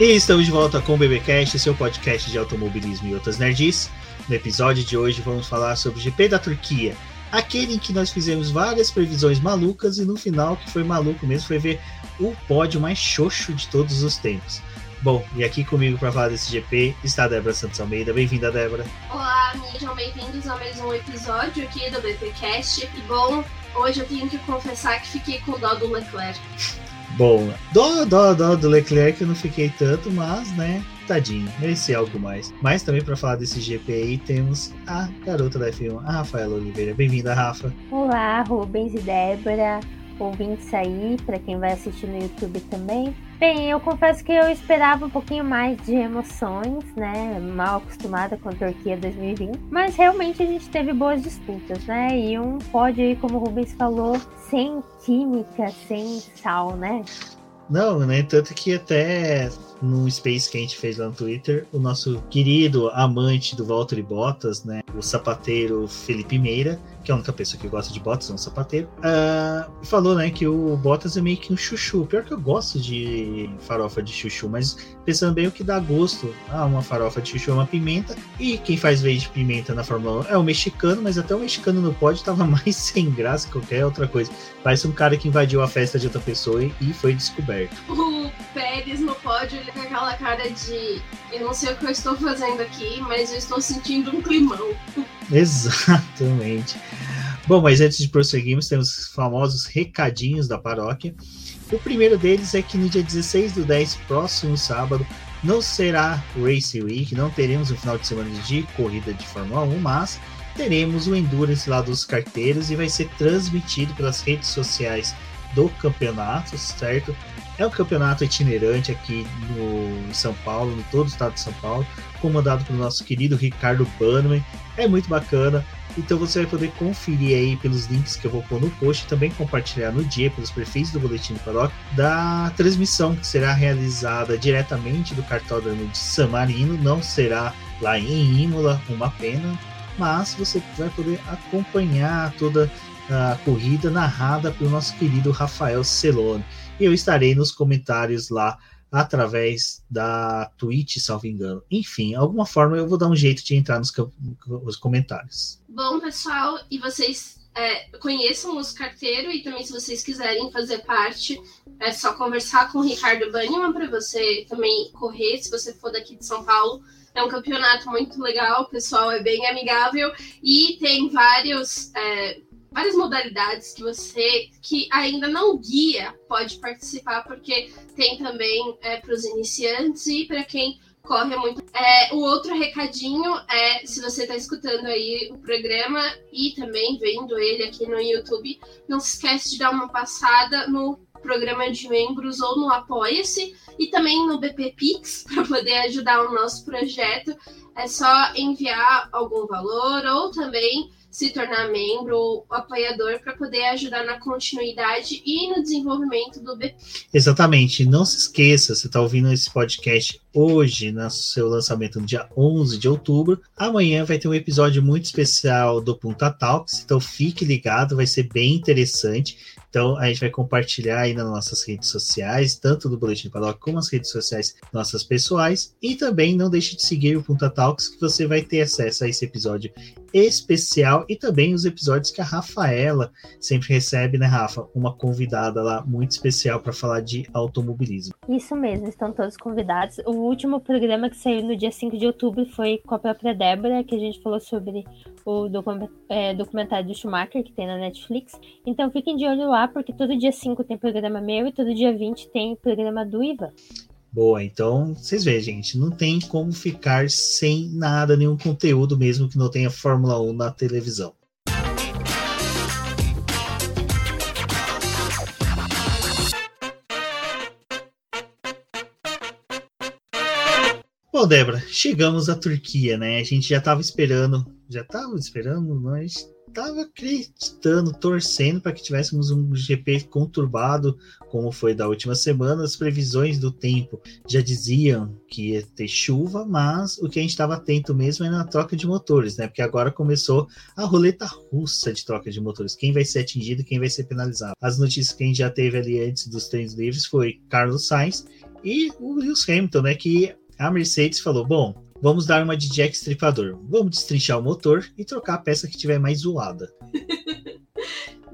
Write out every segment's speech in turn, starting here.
E estamos de volta com o BBcast, seu podcast de automobilismo e outras nerds. No episódio de hoje vamos falar sobre o GP da Turquia, aquele em que nós fizemos várias previsões malucas e no final, que foi maluco mesmo, foi ver o pódio mais xoxo de todos os tempos. Bom, e aqui comigo para falar desse GP está a Débora Santos Almeida. Bem-vinda, Débora. Olá, sejam bem-vindos a mais um episódio aqui do BPcast. E bom, hoje eu tenho que confessar que fiquei com dó do Leclerc. Bom, dó, dó, dó do Leclerc eu não fiquei tanto, mas, né, tadinho, merecia algo mais. Mas também para falar desse GP aí, temos a garota da F1, a Rafaela Oliveira. Bem-vinda, Rafa. Olá, Rubens e Débora, ouvintes aí, para quem vai assistir no YouTube também. Bem, eu confesso que eu esperava um pouquinho mais de emoções, né? Mal acostumada com a Turquia 2020. Mas realmente a gente teve boas disputas, né? E um pódio aí, como o Rubens falou, sem química, sem sal, né? Não, né? Tanto que até no Space que a gente fez lá no Twitter, o nosso querido amante do Valtteri Bottas, né? O sapateiro Felipe Meira, que é a única pessoa que gosta de Bottas, é um sapateiro, uh, falou, né, que o Bottas é meio que um chuchu. Pior que eu gosto de farofa de chuchu, mas pensando bem o que dá gosto, ah, uma farofa de chuchu é uma pimenta, e quem faz vez de pimenta na Fórmula 1 é o mexicano, mas até o mexicano no pódio tava mais sem graça que qualquer outra coisa. Parece um cara que invadiu a festa de outra pessoa e foi descoberto. O Pérez no pódio, ele com aquela cara de eu não sei o que eu estou fazendo aqui, mas eu estou sentindo um climão. Exatamente. Bom, mas antes de prosseguirmos, temos os famosos recadinhos da paróquia. O primeiro deles é que no dia 16 do 10, próximo sábado, não será Race Week, não teremos um final de semana de corrida de Fórmula 1, mas teremos o Endurance lá dos carteiros e vai ser transmitido pelas redes sociais do campeonato, certo? É um campeonato itinerante aqui no São Paulo, no todo o estado de São Paulo, comandado pelo nosso querido Ricardo Bannerman. É muito bacana. Então você vai poder conferir aí pelos links que eu vou pôr no post e também compartilhar no dia pelos perfis do Boletim do Paddock da transmissão que será realizada diretamente do cartódromo de San Marino. Não será lá em Imola, uma pena, mas você vai poder acompanhar toda a corrida narrada pelo nosso querido Rafael Celone. E eu estarei nos comentários lá através da Twitch, salvo engano. Enfim, alguma forma eu vou dar um jeito de entrar nos, nos comentários. Bom, pessoal, e vocês é, conheçam os carteiros e também se vocês quiserem fazer parte, é só conversar com o Ricardo Banniman para você também correr, se você for daqui de São Paulo. É um campeonato muito legal, o pessoal é bem amigável e tem vários é, várias modalidades que você que ainda não guia pode participar, porque tem também é, para os iniciantes e para quem corre muito. É, o outro recadinho é, se você está escutando aí o programa e também vendo ele aqui no YouTube, não se esquece de dar uma passada no programa de membros ou no Apoia-se e também no BP Pix para poder ajudar o nosso projeto. É só enviar algum valor ou também se tornar membro ou apoiador para poder ajudar na continuidade e no desenvolvimento do BP. Exatamente. Não se esqueça, você está ouvindo esse podcast hoje, no seu lançamento no dia 11 de outubro. Amanhã vai ter um episódio muito especial do Punta Talks, então fique ligado, vai ser bem interessante. Então a gente vai compartilhar aí nas nossas redes sociais, tanto do Boletim Paddock como as redes sociais nossas pessoais. E também não deixe de seguir o Punta Talks, que você vai ter acesso a esse episódio especial e também os episódios que a Rafaela sempre recebe, né, Rafa? Uma convidada lá muito especial para falar de automobilismo. Isso mesmo, estão todos convidados. O último programa que saiu no dia 5 de outubro foi com a própria Débora, que a gente falou sobre o é, documentário do Schumacher que tem na Netflix. Então fiquem de olho lá, porque todo dia 5 tem programa meu e todo dia 20 tem programa do Ivan. Boa, então vocês veem, gente, não tem como ficar sem nada, nenhum conteúdo mesmo que não tenha Fórmula 1 na televisão. Bom, Débora, chegamos à Turquia, né? A gente já estava esperando, já estava esperando, mas estava acreditando, torcendo para que tivéssemos um GP conturbado, como foi da última semana. As previsões do tempo já diziam que ia ter chuva, mas o que a gente estava atento mesmo é na troca de motores, né? Porque agora começou a roleta russa de troca de motores. Quem vai ser atingido, quem vai ser penalizado. As notícias que a gente já teve ali antes dos treinos livres foi Carlos Sainz E o Lewis Hamilton, né? Que a Mercedes falou: bom, vamos dar uma de Jack Stripador. Vamos destrinchar o motor e trocar a peça que tiver mais zoada.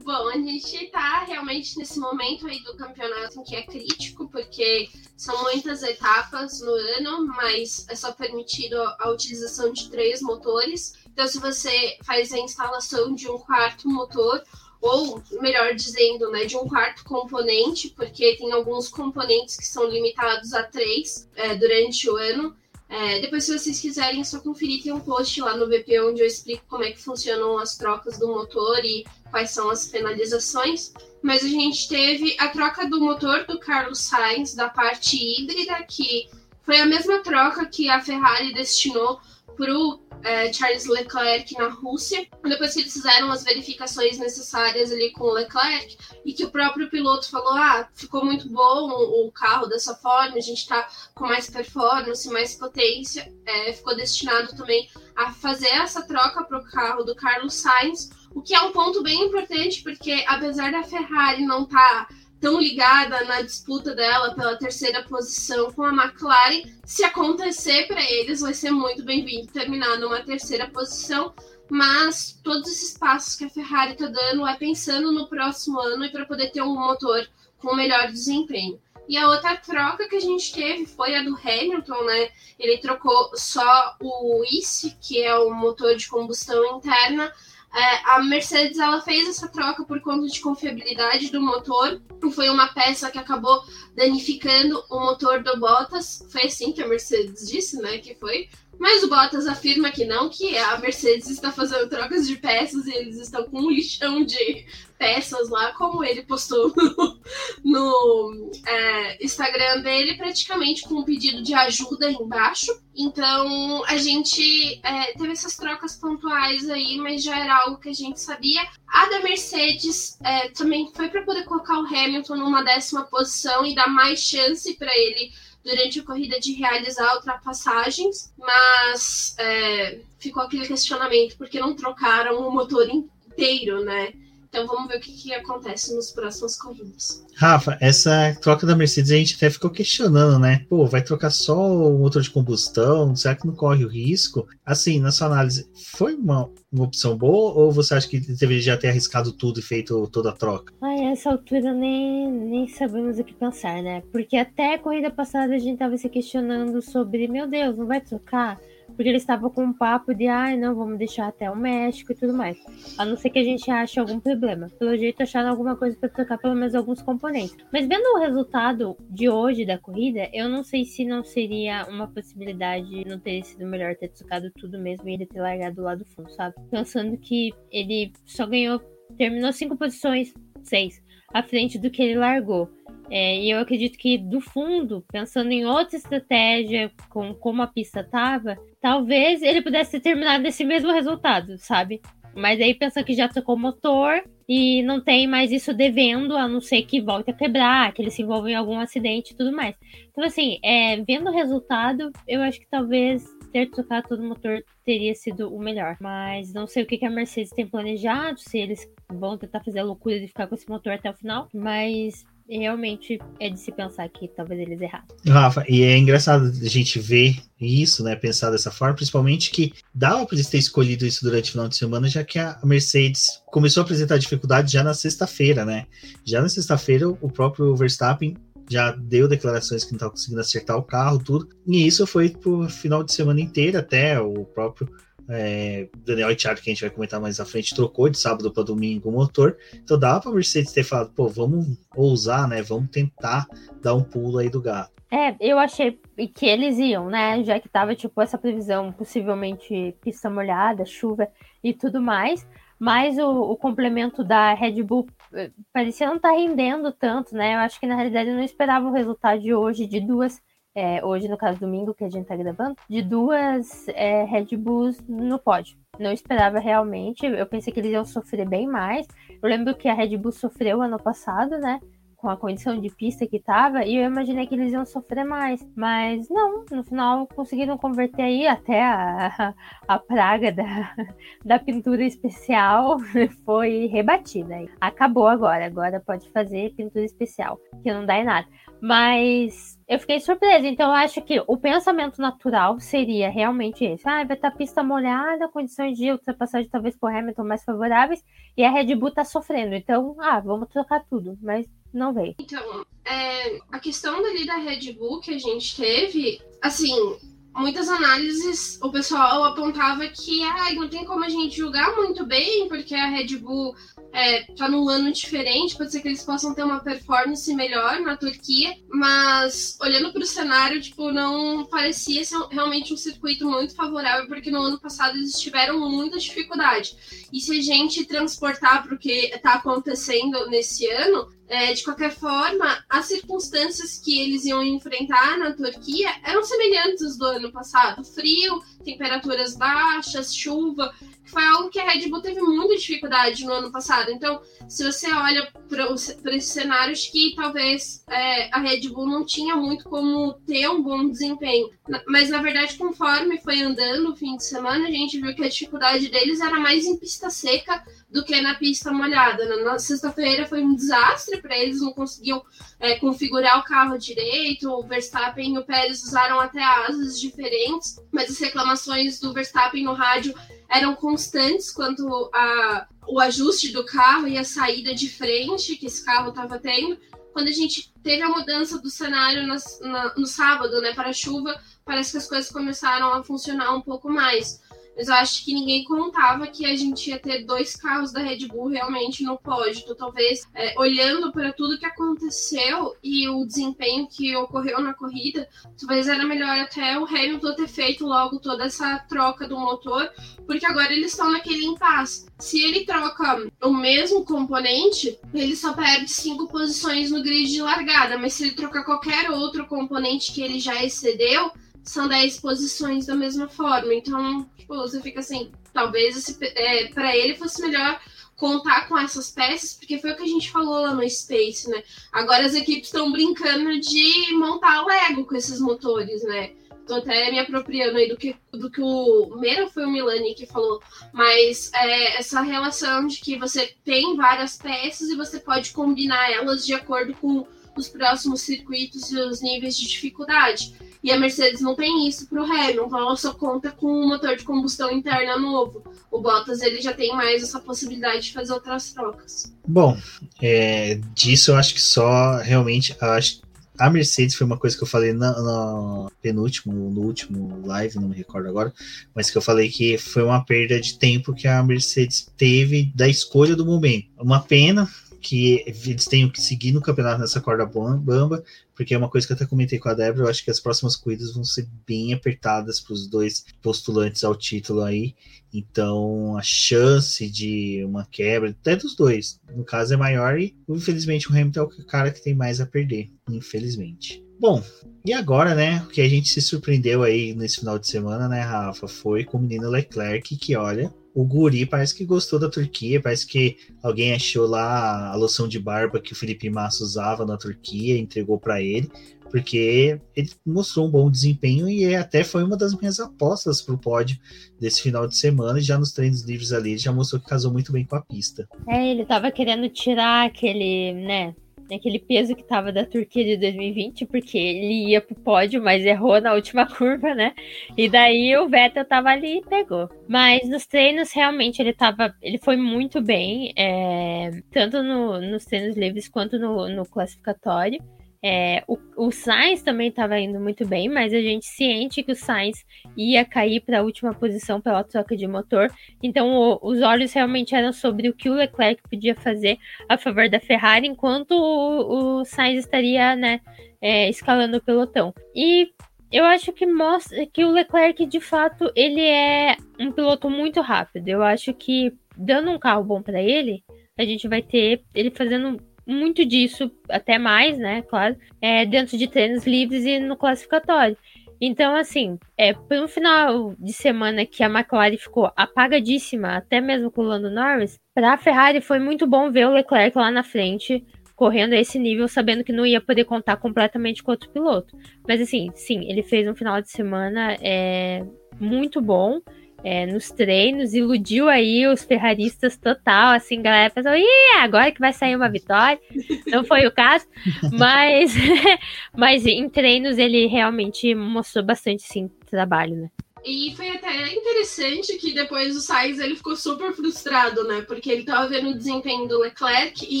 Bom, a gente tá realmente nesse momento aí do campeonato em que é crítico, porque são muitas etapas no ano, mas é só permitido a utilização de três motores. Então, se você faz a instalação de um quarto motor, ou melhor dizendo, né, de um quarto componente, porque tem alguns componentes que são limitados a três é, durante o ano. É, depois, se vocês quiserem só conferir, tem um post lá no VP onde eu explico como é que funcionam as trocas do motor e quais são as penalizações. Mas a gente teve a troca do motor do Carlos Sainz da parte híbrida, que foi a mesma troca que a Ferrari destinou para o é, Charles Leclerc na Rússia, depois que eles fizeram as verificações necessárias ali com o Leclerc, e que o próprio piloto falou: ah, ficou muito bom o carro dessa forma, a gente está com mais performance, mais potência, é, ficou destinado também a fazer essa troca para o carro do Carlos Sainz, o que é um ponto bem importante, porque apesar da Ferrari não estar. Tá tão ligada na disputa dela pela terceira posição com a McLaren. Se acontecer para eles, vai ser muito bem-vindo terminar numa terceira posição. Mas todos esses passos que a Ferrari está dando é pensando no próximo ano e para poder ter um motor com melhor desempenho. E a outra troca que a gente teve foi a do Hamilton, né? Ele trocou só o ICE, que é o motor de combustão interna, é, a Mercedes ela fez essa troca por conta de confiabilidade do motor. Foi uma peça que acabou danificando o motor do Bottas. Foi assim que a Mercedes disse, né? Que foi. Mas o Bottas afirma que não, que a Mercedes está fazendo trocas de peças e eles estão com um lixão de peças lá, como ele postou no, no é, Instagram dele, praticamente com um pedido de ajuda embaixo. Então a gente é, teve essas trocas pontuais aí, mas já era algo que a gente sabia. A da Mercedes é, também foi para poder colocar o Hamilton numa décima posição e dar mais chance para ele durante a corrida de realizar ultrapassagens, mas é, ficou aquele questionamento porque não trocaram o motor inteiro, né? Então vamos ver o que, que acontece nos próximos corridas. Rafa, essa troca da Mercedes a gente até ficou questionando, né? Pô, vai trocar só o motor de combustão? Será que não corre o risco? Assim, na sua análise, foi uma, uma opção boa ou você acha que deveria já ter arriscado tudo e feito toda a troca? A essa altura nem, nem sabemos o que pensar, né? Porque até a corrida passada a gente tava se questionando sobre, meu Deus, não vai trocar? Porque eles estavam com um papo de, ai, ah, não, vamos deixar até o México e tudo mais. A não ser que a gente ache algum problema. Pelo jeito, acharam alguma coisa para trocar pelo menos alguns componentes. Mas vendo o resultado de hoje da corrida, eu não sei se não seria uma possibilidade não ter sido melhor ter trocado tudo mesmo e ele ter largado lá do fundo, sabe? Pensando que ele só ganhou, terminou cinco posições, seis, à frente do que ele largou. É, e eu acredito que do fundo, pensando em outra estratégia, com como a pista estava, talvez ele pudesse ter terminado nesse mesmo resultado, sabe? Mas aí pensa que já trocou o motor e não tem mais isso devendo, a não ser que volte a quebrar, que ele se envolva em algum acidente e tudo mais. Então, assim, é, vendo o resultado, eu acho que talvez ter trocado todo o motor teria sido o melhor. Mas não sei o que, que a Mercedes tem planejado, se eles vão tentar fazer a loucura de ficar com esse motor até o final. Mas realmente é de se pensar que talvez eles erraram. Rafa, e é engraçado a gente ver isso, né? Pensar dessa forma, principalmente que dava para eles ter escolhido isso durante o final de semana, já que a Mercedes começou a apresentar dificuldades já na sexta-feira, né? Já na sexta-feira, o próprio Verstappen já deu declarações que não estava conseguindo acertar o carro, tudo. E isso foi pro final de semana inteiro, até o próprio é, Daniel Ricciardo, que a gente vai comentar mais à frente, trocou de sábado para domingo o motor. Então dava para Mercedes ter falado, pô, vamos ousar, né? Vamos tentar dar um pulo aí do gato. É, eu achei que eles iam, né? Já que tava, tipo, essa previsão, possivelmente pista molhada, chuva e tudo mais. Mas o, o complemento da Red Bull eh, parecia não estar tá rendendo tanto, né? Eu acho que na realidade eu não esperava o resultado de hoje de duas é, hoje, no caso, domingo, que a gente tá gravando, de duas é, Red Bulls no pódio. Não esperava realmente, eu pensei que eles iam sofrer bem mais. Eu lembro que a Red Bull sofreu ano passado, né? Com a condição de pista que tava, e eu imaginei que eles iam sofrer mais. Mas não, no final conseguiram converter aí até a, a praga da, da pintura especial foi rebatida. Acabou agora, agora pode fazer pintura especial, que não dá em nada. Mas eu fiquei surpresa. Então, eu acho que o pensamento natural seria realmente esse. Ah, vai estar pista molhada, condições de ultrapassagem talvez por Hamilton mais favoráveis, e a Red Bull tá sofrendo. Então, ah, vamos trocar tudo. Mas não veio. Então, é, a questão dali da Red Bull que a gente teve, assim, muitas análises o pessoal apontava que ah, não tem como a gente julgar muito bem, porque a Red Bull é, tá num ano diferente, pode ser que eles possam ter uma performance melhor na Turquia, mas olhando para o cenário, tipo, não parecia ser realmente um circuito muito favorável, porque no ano passado eles tiveram muita dificuldade. E se a gente transportar para o que está acontecendo nesse ano, é, de qualquer forma, as circunstâncias que eles iam enfrentar na Turquia eram semelhantes do ano passado: frio, temperaturas baixas, chuva, que foi algo que a Red Bull teve muita dificuldade no ano passado. Então, se você olha para esses cenários, que talvez é, a Red Bull não tinha muito como ter um bom desempenho. Mas, na verdade, conforme foi andando o fim de semana, a gente viu que a dificuldade deles era mais em pista seca do que na pista molhada. Na sexta-feira foi um desastre para eles, não conseguiam é, configurar o carro direito. O Verstappen e o Pérez usaram até asas diferentes, mas as reclamações do Verstappen no rádio eram constantes quanto a o ajuste do carro e a saída de frente que esse carro estava tendo. Quando a gente teve a mudança do cenário na, no sábado, né, para a chuva, parece que as coisas começaram a funcionar um pouco mais. Mas eu acho que ninguém contava que a gente ia ter dois carros da Red Bull realmente no pódio. Então, talvez, é, olhando para tudo que aconteceu e o desempenho que ocorreu na corrida, talvez era melhor até o Hamilton ter feito logo toda essa troca do motor, porque agora eles estão naquele impasse. Se ele troca o mesmo componente, ele só perde cinco posições no grid de largada, mas se ele trocar qualquer outro componente que ele já excedeu, são 10 posições da mesma forma. Então, tipo, você fica assim, talvez é, para ele fosse melhor contar com essas peças, porque foi o que a gente falou lá no Space, né? Agora as equipes estão brincando de montar Lego com esses motores, né? Tô até me apropriando aí do que, do que o Mera foi o Milani que falou, mas é, essa relação de que você tem várias peças e você pode combinar elas de acordo com os próximos circuitos e os níveis de dificuldade. E a Mercedes não tem isso para o Hamilton, ela só conta com um motor de combustão interna novo. O Bottas ele já tem mais essa possibilidade de fazer outras trocas. Bom, é, disso eu acho que só realmente acho a Mercedes foi uma coisa que eu falei no penúltimo, no último live, não me recordo agora, mas que eu falei que foi uma perda de tempo que a Mercedes teve da escolha do momento. Uma pena, que eles tenham que seguir no campeonato nessa corda bamba, porque é uma coisa que eu até comentei com a Débora, eu acho que as próximas corridas vão ser bem apertadas para os dois postulantes ao título aí, então a chance de uma quebra, até dos dois, no caso é maior e infelizmente o Hamilton é o cara que tem mais a perder, infelizmente. Bom, e agora, né, o que a gente se surpreendeu aí nesse final de semana, né, Rafa, foi com o menino Leclerc, que olha, o Guri parece que gostou da Turquia, parece que alguém achou lá a loção de barba que o Felipe Massa usava na Turquia, entregou para ele, porque ele mostrou um bom desempenho e até foi uma das minhas apostas para o pódio desse final de semana. E já nos treinos livres ali, ele já mostrou que casou muito bem com a pista. É, ele estava querendo tirar aquele, né, aquele peso que tava da Turquia de 2020, porque ele ia pro pódio, mas errou na última curva, né? E daí o Vettel tava ali e pegou. Mas nos treinos, realmente, ele tava. Ele foi muito bem, é, tanto no, nos treinos livres quanto no, no classificatório. É, o, o Sainz também estava indo muito bem, mas a gente ciente que o Sainz ia cair para a última posição pela troca de motor. Então o, os olhos realmente eram sobre o que o Leclerc podia fazer a favor da Ferrari, enquanto o, o Sainz estaria né, é, escalando o pelotão. E eu acho que mostra que o Leclerc de fato ele é um piloto muito rápido. Eu acho que dando um carro bom para ele, a gente vai ter ele fazendo muito disso, até mais, né? Claro, é, dentro de treinos livres e no classificatório. Então, assim, é, para um final de semana que a McLaren ficou apagadíssima, até mesmo com o Lando Norris, para a Ferrari foi muito bom ver o Leclerc lá na frente, correndo a esse nível, sabendo que não ia poder contar completamente com outro piloto. Mas, assim, sim, ele fez um final de semana é, muito bom. É, nos treinos, iludiu aí os ferraristas total, assim, galera pensou, ih, agora que vai sair uma vitória, não foi o caso, mas, mas em treinos ele realmente mostrou bastante, sim, trabalho, né? E foi até interessante que depois o Sainz ele ficou super frustrado, né? Porque ele tava vendo o desempenho do Leclerc e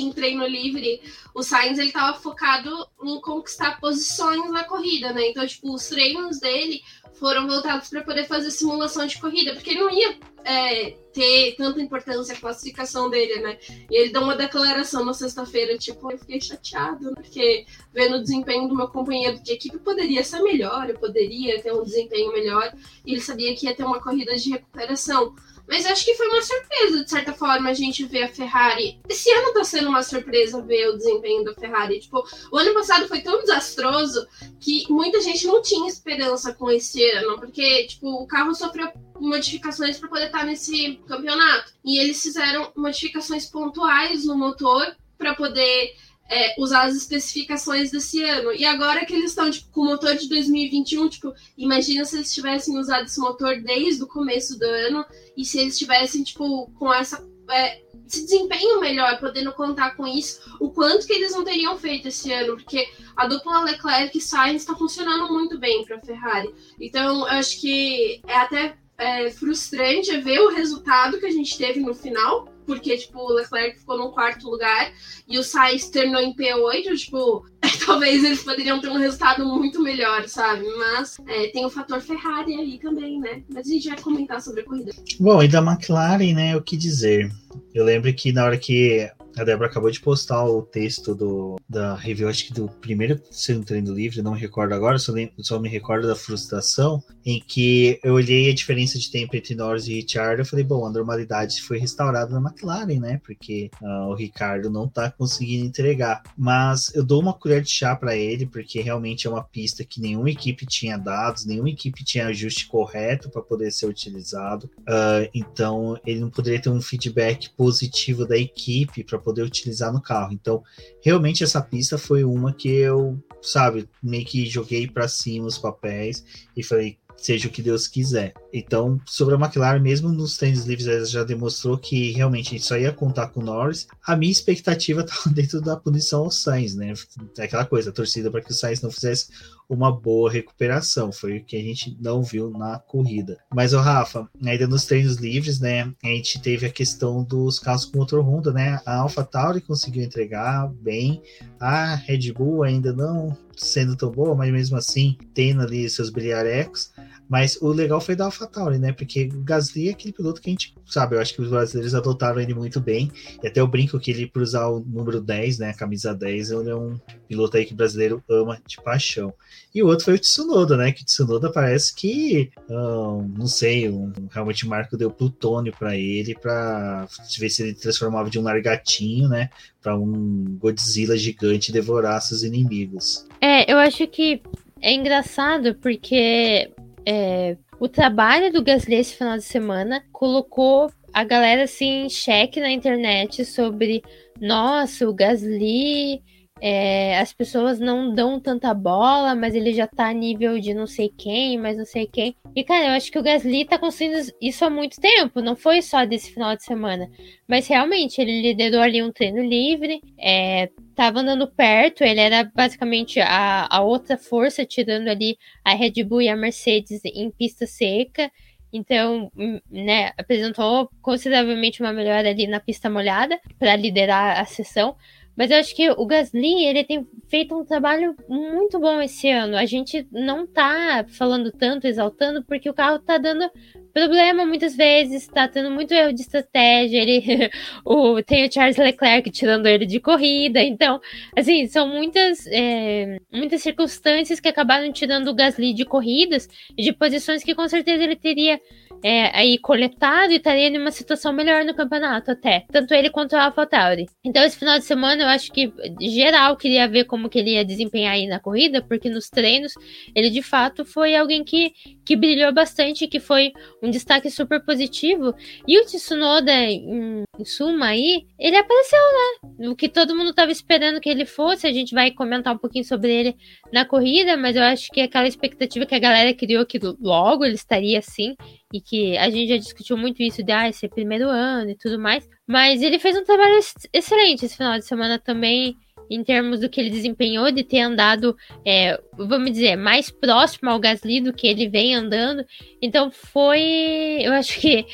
em treino livre o Sainz ele tava focado em conquistar posições na corrida, né? Então, tipo, os treinos dele foram voltados para poder fazer simulação de corrida, porque ele não ia é, ter tanta importância a classificação dele, né? E ele deu uma declaração na sexta-feira, tipo, eu fiquei chateado, porque vendo o desempenho do meu companheiro de equipe poderia ser melhor, eu poderia ter um desempenho melhor, e ele sabia que ia ter uma corrida de recuperação. Mas acho que foi uma surpresa, de certa forma, a gente ver a Ferrari. Esse ano tá sendo uma surpresa ver o desempenho da Ferrari. Tipo, o ano passado foi tão desastroso que muita gente não tinha esperança com esse ano, porque, tipo, o carro sofreu modificações para poder estar nesse campeonato. E eles fizeram modificações pontuais no motor para poder é, usar as especificações desse ano. E agora que eles estão tipo, com o motor de 2021, tipo, imagina se eles tivessem usado esse motor desde o começo do ano e se eles tivessem, tipo, com essa. É, esse desempenho melhor, podendo contar com isso, o quanto que eles não teriam feito esse ano, porque a dupla Leclerc e Sainz está funcionando muito bem para a Ferrari. Então, eu acho que é até é, frustrante ver o resultado que a gente teve no final, porque, tipo, o Leclerc ficou no quarto lugar e o Sainz terminou em P8, tipo, talvez eles poderiam ter um resultado muito melhor, sabe? Mas é, tem o fator Ferrari aí também, né? Mas a gente vai comentar sobre a corrida. Bom, e da McLaren, né, o que dizer? Eu lembro que na hora que a Débora acabou de postar o texto do, da review, acho que do primeiro segundo treino livre, não me recordo agora, só, só me recordo da frustração, em que eu olhei a diferença de tempo entre Norris e Richard, eu falei, bom, a normalidade foi restaurada na McLaren, né? Porque uh, o Ricardo não tá conseguindo entregar. Mas eu dou uma colher de chá para ele, porque realmente é uma pista que nenhuma equipe tinha dados, nenhuma equipe tinha ajuste correto para poder ser utilizado. Uh, então ele não poderia ter um feedback positivo da equipe para poder utilizar no carro. Então, realmente essa pista foi uma que eu, sabe, meio que joguei para cima os papéis e falei, seja o que Deus quiser. Então, sobre a McLaren, mesmo nos tênis livres, ela já demonstrou que realmente só ia contar com o Norris. A minha expectativa estava dentro da punição ao Sainz, né? Aquela coisa, a torcida para que o Sainz não fizesse uma boa recuperação. Foi o que a gente não viu na corrida. Mas, o Rafa, ainda nos treinos livres, né? A gente teve a questão dos carros com motor Honda, né? A AlphaTauri conseguiu entregar bem. A Red Bull ainda não sendo tão boa, mas mesmo assim tendo ali seus brilharecos. Mas o legal foi da AlphaTauri, né? Porque o Gasly é aquele piloto que a gente sabe, eu acho que os brasileiros adotaram ele muito bem. E até eu brinco que ele, por usar o número 10, né? A camisa 10, ele é um piloto aí que o brasileiro ama de paixão. E o outro foi o Tsunoda, né? Que o Tsunoda parece que, um, não sei, um, realmente o Marco deu plutônio para ele, para ver se ele transformava de um largatinho, né? Para um Godzilla gigante devorar seus inimigos. É, eu acho que é engraçado porque é, o trabalho do Gasly esse final de semana colocou a galera assim em xeque na internet sobre nossa, o Gasly é, as pessoas não dão tanta bola, mas ele já tá a nível de não sei quem, mas não sei quem. E, cara, eu acho que o Gasly tá conseguindo isso há muito tempo, não foi só desse final de semana. Mas realmente, ele liderou ali um treino livre, é, tava andando perto, ele era basicamente a, a outra força, tirando ali a Red Bull e a Mercedes em pista seca. Então, hum, né, apresentou consideravelmente uma melhora ali na pista molhada para liderar a sessão. Mas eu acho que o Gasly, ele tem feito um trabalho muito bom esse ano. A gente não tá falando tanto, exaltando, porque o carro tá dando problema muitas vezes, tá tendo muito erro de estratégia. Ele o, tem o Charles Leclerc tirando ele de corrida. Então, assim, são muitas, é, muitas circunstâncias que acabaram tirando o Gasly de corridas e de posições que com certeza ele teria é, aí coletado e estaria em uma situação melhor no campeonato até. Tanto ele quanto o AlphaTauri. Então esse final de semana eu acho que geral queria ver como que ele ia desempenhar aí na corrida, porque nos treinos ele de fato foi alguém que, que brilhou bastante, que foi um destaque super positivo. E o Tsunoda, em, em suma aí, ele apareceu, né? O que todo mundo estava esperando que ele fosse. A gente vai comentar um pouquinho sobre ele na corrida, mas eu acho que aquela expectativa que a galera criou que logo ele estaria assim, e que a gente já discutiu muito isso de ah, esse primeiro ano e tudo mais. Mas ele fez um trabalho excelente esse final de semana também em termos do que ele desempenhou, de ter andado, é, vamos dizer, mais próximo ao Gasly do que ele vem andando. Então foi, eu acho que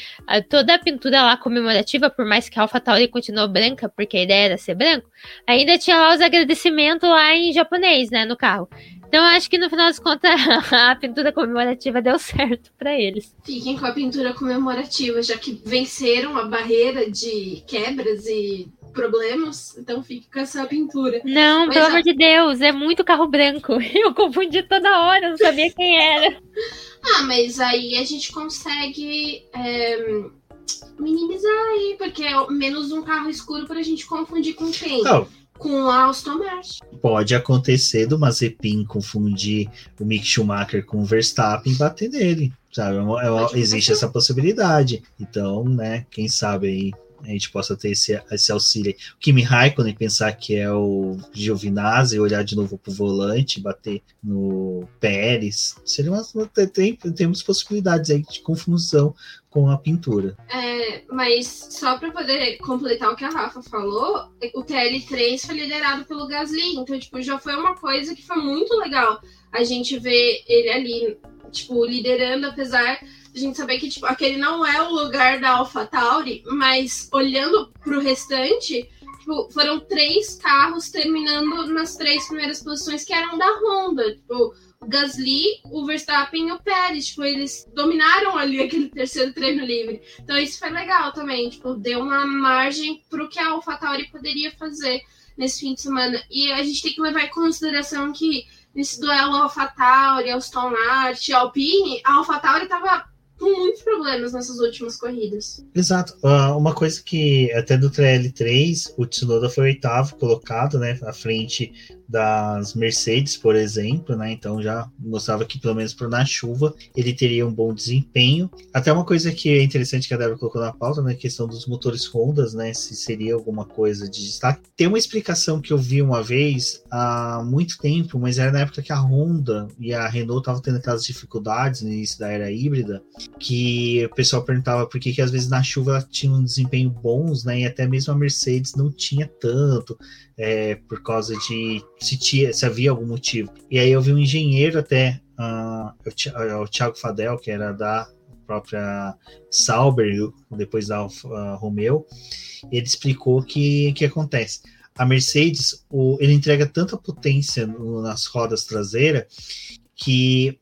toda a pintura lá comemorativa, por mais que a AlphaTauri continuou branca, porque a ideia era ser branco, ainda tinha lá os agradecimentos lá em japonês, né, no carro. Então acho que no final das contas a pintura comemorativa deu certo para eles. Fiquem com a pintura comemorativa, já que venceram a barreira de quebras e problemas, então fique com essa pintura. Não, Mas pelo a... amor de Deus, é muito carro branco. Eu confundi toda hora, não sabia quem era. ah, mas aí a gente consegue é, minimizar aí, porque é menos um carro escuro pra gente confundir com quem? Não. Com a Aston Martin. Pode acontecer do Mazepin confundir o Mick Schumacher com o Verstappen e bater nele. Sabe? É, é, existe essa possibilidade. Então, né, quem sabe aí a gente possa ter esse, esse auxílio. O Kimi Raikkonen pensar que é o Giovinazzi, olhar de novo pro volante, bater no Pérez, seria uma, tem, temos possibilidades aí de confusão com a pintura. É, mas só para poder completar o que a Rafa falou, o TL3 foi liderado pelo Gasly, então tipo, já foi uma coisa que foi muito legal a gente ver ele ali, tipo, liderando, apesar a gente saber que tipo, aquele não é o lugar da AlphaTauri, mas olhando pro restante, tipo, foram três carros terminando nas três primeiras posições que eram da Honda. Tipo, o Gasly, o Verstappen e o Pérez. Tipo, eles dominaram ali aquele terceiro treino livre. Então isso foi legal também. Tipo, deu uma margem pro que a AlphaTauri poderia fazer nesse fim de semana. E a gente tem que levar em consideração que nesse duelo AlphaTauri, Aston Martin, Alpine, a AlphaTauri estava com muitos problemas nessas últimas corridas. Exato. Uh, uma coisa que até do TL3, o Tsunoda foi oitavo colocado, né, à frente das Mercedes, por exemplo, né? Então já mostrava que pelo menos para na chuva ele teria um bom desempenho. Até uma coisa que é interessante que a Débora colocou na pauta, né? A questão dos motores Hondas, né? Se seria alguma coisa de destaque. Tem uma explicação que eu vi uma vez há muito tempo, mas era na época que a Honda e a Renault estavam tendo aquelas dificuldades no início da era híbrida, que o pessoal perguntava por que, que às vezes na chuva tinha um desempenho bons, né? E até mesmo a Mercedes não tinha tanto é, por causa de se, tinha, se havia algum motivo. E aí eu vi um engenheiro até, uh, o Thiago Fadel, que era da própria Sauber, depois da uh, Romeo, ele explicou que que acontece. A Mercedes, o, ele entrega tanta potência no, nas rodas traseiras que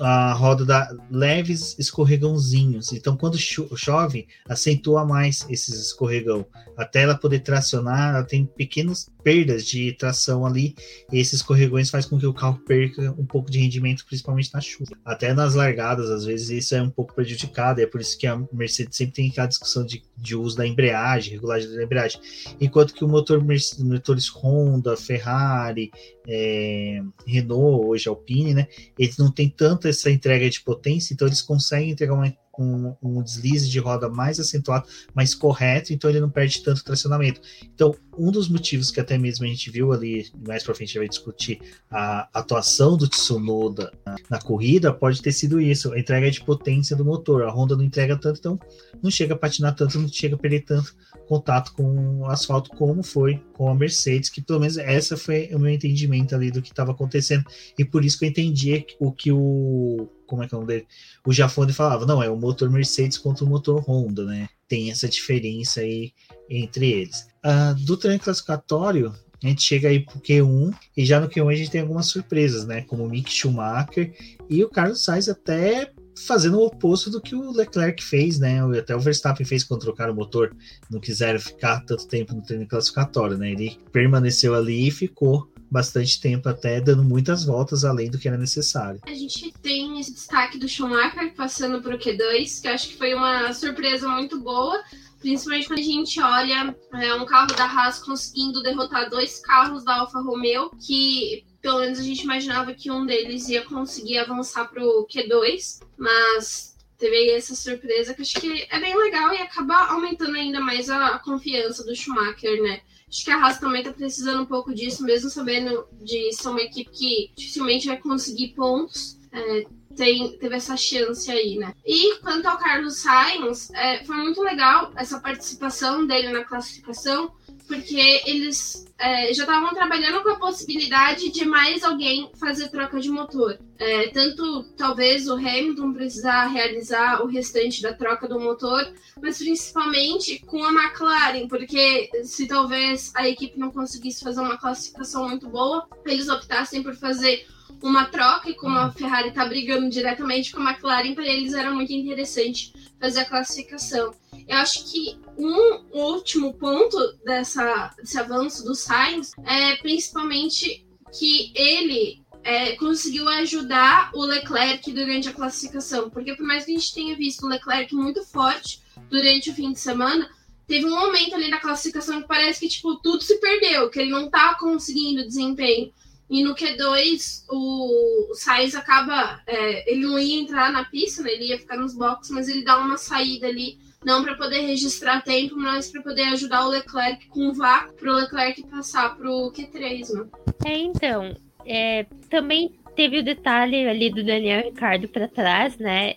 a roda dá leves escorregãozinhos. Então, quando chove, acentua mais esses escorregão. Até ela poder tracionar, ela tem pequenas perdas de tração ali. E esses escorregões faz com que o carro perca um pouco de rendimento, principalmente na chuva. Até nas largadas, às vezes, isso é um pouco prejudicado. É por isso que a Mercedes sempre tem aquela discussão de, de uso da embreagem, regulagem da embreagem. Enquanto que o motor motores Honda, Ferrari, é, Renault, hoje Alpine, né? Eles não têm tanto essa entrega de potência, então eles conseguem entregar uma, um, um, deslize de roda mais acentuado, mais correto, então ele não perde tanto tracionamento. Então, um dos motivos que até mesmo a gente viu ali, mais para frente a gente vai discutir a atuação do Tsunoda na, na, corrida, pode ter sido isso, a entrega de potência do motor. A Honda não entrega tanto, então não chega a patinar tanto, não chega a perder tanto contato com o asfalto como foi com a Mercedes, que pelo menos essa foi o meu entendimento ali do que estava acontecendo, e por isso que eu entendi o que o como é que é o nome dele? O Jafone falava, não, é o motor Mercedes contra o motor Honda, né? Tem essa diferença aí entre eles. Uh, do treino classificatório, a gente chega aí pro Q1 e já no Q1 a gente tem algumas surpresas, né? Como o Mick Schumacher e o Carlos Sainz até fazendo o oposto do que o Leclerc fez, né? Até o Verstappen fez quando trocaram o motor, não quiseram ficar tanto tempo no treino classificatório, né? Ele permaneceu ali e ficou bastante tempo até dando muitas voltas além do que era necessário. A gente tem esse destaque do Schumacher passando para o Q2, que acho que foi uma surpresa muito boa, principalmente quando a gente olha é, um carro da Haas conseguindo derrotar dois carros da Alfa Romeo, que pelo menos a gente imaginava que um deles ia conseguir avançar para o Q2, mas teve essa surpresa que acho que é bem legal e acaba aumentando ainda mais a confiança do Schumacher, né? Acho que a Haas também tá precisando um pouco disso, mesmo sabendo de ser uma equipe que dificilmente vai conseguir pontos. É, tem, teve essa chance aí, né? E quanto ao Carlos Sainz, é, foi muito legal essa participação dele na classificação, porque eles é, já estavam trabalhando com a possibilidade de mais alguém fazer troca de motor. É, tanto talvez o Hamilton precisar realizar o restante da troca do motor, mas principalmente com a McLaren, porque se talvez a equipe não conseguisse fazer uma classificação muito boa, eles optassem por fazer uma troca e como a. Ferrari está brigando diretamente com a McLaren, para eles era muito interessante fazer a classificação. Eu acho que um último ponto dessa, desse avanço do Sainz é principalmente que ele é, conseguiu ajudar o Leclerc durante a classificação, porque por mais que a gente tenha visto o Leclerc muito forte durante o fim de semana, teve um momento ali na classificação que parece que tipo tudo se perdeu, que ele não tá conseguindo desempenho. E no Q2, o Sainz acaba. É, ele não ia entrar na pista, né? ele ia ficar nos boxes, mas ele dá uma saída ali, não para poder registrar tempo, mas para poder ajudar o Leclerc com o vácuo, para o Leclerc passar para o Q3. Né? É, então. É, também teve o detalhe ali do Daniel Ricardo para trás, né?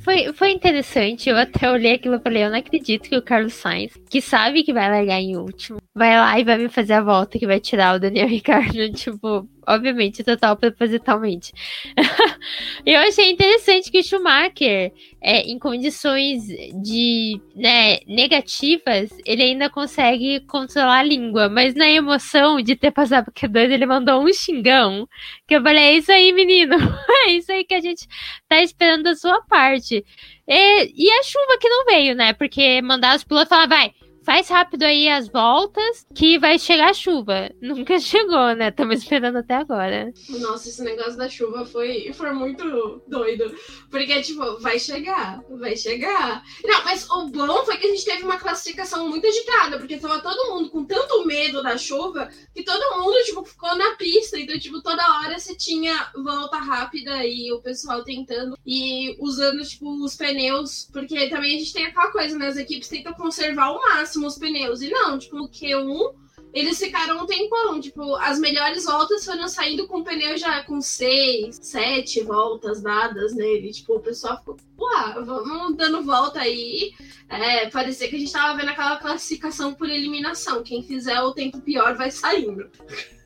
Foi, foi interessante, eu até olhei aquilo e falei, eu não acredito que o Carlos Sainz, que sabe que vai largar em último, vai lá e vai me fazer a volta que vai tirar o Daniel Ricardo, tipo, obviamente, total propositalmente. eu achei interessante que o Schumacher, é, em condições de né, negativas, ele ainda consegue controlar a língua, mas na emoção de ter passado por Q2, ele mandou um xingão, que eu falei, é isso aí, menino, é isso aí que a gente tá esperando da sua parte. E, e a chuva que não veio, né, porque mandar os pilotos falar, vai, faz rápido aí as voltas que vai chegar a chuva. Nunca chegou, né? Estamos esperando até agora. Nossa, esse negócio da chuva foi, foi muito doido. Porque, tipo, vai chegar, vai chegar. Não, mas o bom foi que a gente teve uma classificação muito agitada, porque tava todo mundo com tanto medo da chuva que todo mundo, tipo, ficou na pista. Então, tipo, toda hora você tinha volta rápida e o pessoal tentando e usando, tipo, os pneus. Porque também a gente tem aquela coisa, né? As equipes tentam conservar o máximo máximo os pneus. E não, tipo, no Q1 eles ficaram um tempão. Tipo, as melhores voltas foram saindo com o pneu já com seis, sete voltas dadas nele. Tipo, o pessoal ficou, uá, vamos dando volta aí. É, parecia que a gente tava vendo aquela classificação por eliminação. Quem fizer o tempo pior vai saindo.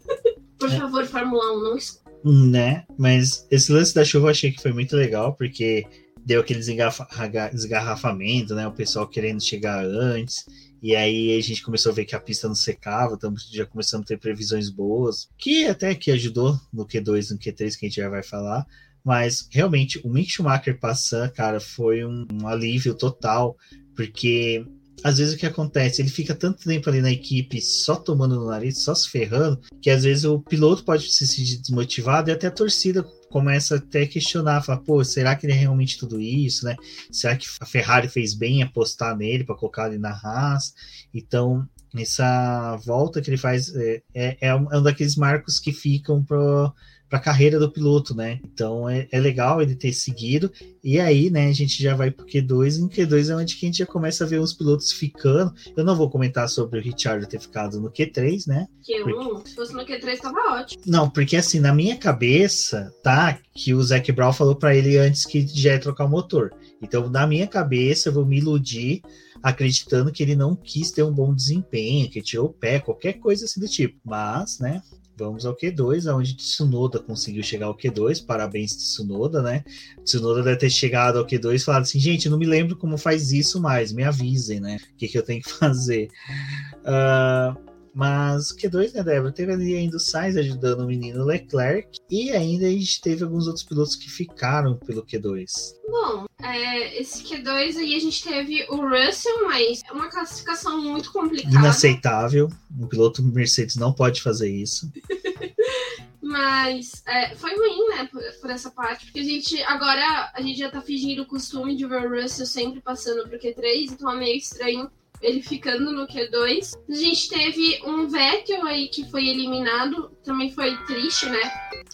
por é. favor, Fórmula 1, não escuta. Né? Mas esse lance da chuva eu achei que foi muito legal, porque deu aquele desgarrafamento, né? O pessoal querendo chegar antes. E aí a gente começou a ver que a pista não secava, então já começamos a ter previsões boas, que até que ajudou no Q2 no Q3, que a gente já vai falar. Mas realmente o Mick Schumacher passando, cara, foi um, um alívio total, porque às vezes o que acontece, ele fica tanto tempo ali na equipe só tomando no nariz, só se ferrando, que às vezes o piloto pode se sentir desmotivado e até a torcida começa até a questionar, fala, pô, será que ele é realmente tudo isso, né? Será que a Ferrari fez bem apostar nele para colocar ele na Haas? Então, essa volta que ele faz é, é, é um daqueles marcos que ficam pro para a carreira do piloto, né? Então é, é, legal ele ter seguido. E aí, né, a gente já vai pro Q2. E no Q2 é onde que a gente já começa a ver os pilotos ficando. Eu não vou comentar sobre o Richard ter ficado no Q3, né? Q1, porque... se fosse no Q3 tava ótimo. Não, porque assim, na minha cabeça, tá? Que o Zac Brown falou para ele antes que já ia trocar o motor. Então, na minha cabeça, eu vou me iludir acreditando que ele não quis ter um bom desempenho, que tirou o pé, qualquer coisa assim do tipo. Mas, né, Vamos ao Q2, onde Tsunoda conseguiu chegar ao Q2. Parabéns, Tsunoda, né? Tsunoda deve ter chegado ao Q2 e falado assim: gente, não me lembro como faz isso mais, me avisem, né? O que, que eu tenho que fazer. Uh, mas o Q2, né, Débora? Teve ali ainda o Sainz ajudando o menino Leclerc. E ainda a gente teve alguns outros pilotos que ficaram pelo Q2. Bom, é, esse Q2 aí a gente teve o Russell, mas é uma classificação muito complicada. Inaceitável. Um piloto Mercedes não pode fazer isso. Mas é, foi ruim, né, por, por, essa parte, porque a gente agora a gente já tá fingindo o costume de ver o Russell sempre passando pro Q3, então é meio estranho ele ficando no Q2. A gente teve um Vettel aí que foi eliminado, também foi triste, né?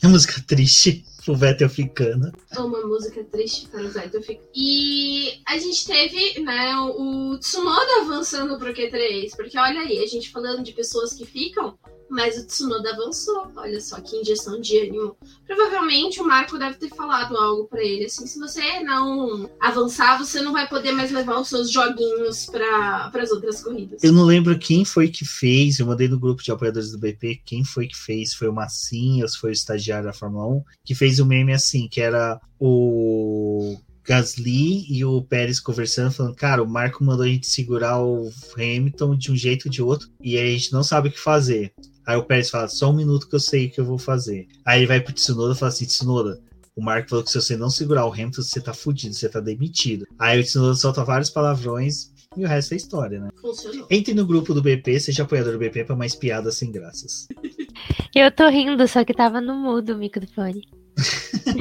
A música triste. pro Vettel ficando. Uma música triste para o Vettel ficando. E a gente teve, né, o Tsunoda avançando pro Q3. Porque olha aí, a gente falando de pessoas que ficam, mas o Tsunoda avançou. Olha só que injeção de ânimo. Provavelmente o Marco deve ter falado algo para ele. Assim, se você não avançar, você não vai poder mais levar os seus joguinhos para as outras corridas. Eu não lembro quem foi que fez. Eu mandei no grupo de apoiadores do BP. Quem foi que fez? Foi o Massinha ou se foi o estagiário da Fórmula 1? Que fez o um meme assim, que era o Gasly e o Pérez conversando, falando, cara, o Marco mandou a gente segurar o Hamilton de um jeito ou de outro, e aí a gente não sabe o que fazer. Aí o Pérez fala, só um minuto que eu sei o que eu vou fazer. Aí ele vai pro Tsunoda e fala assim, Tsunoda, o Marco falou que se você não segurar o Hamilton, você tá fudido, você tá demitido. Aí o Tsunoda solta vários palavrões e o resto é história, né? Funcionou. Entre no grupo do BP, seja apoiador do BP pra mais piadas sem graças. Eu tô rindo, só que tava no mudo o microfone.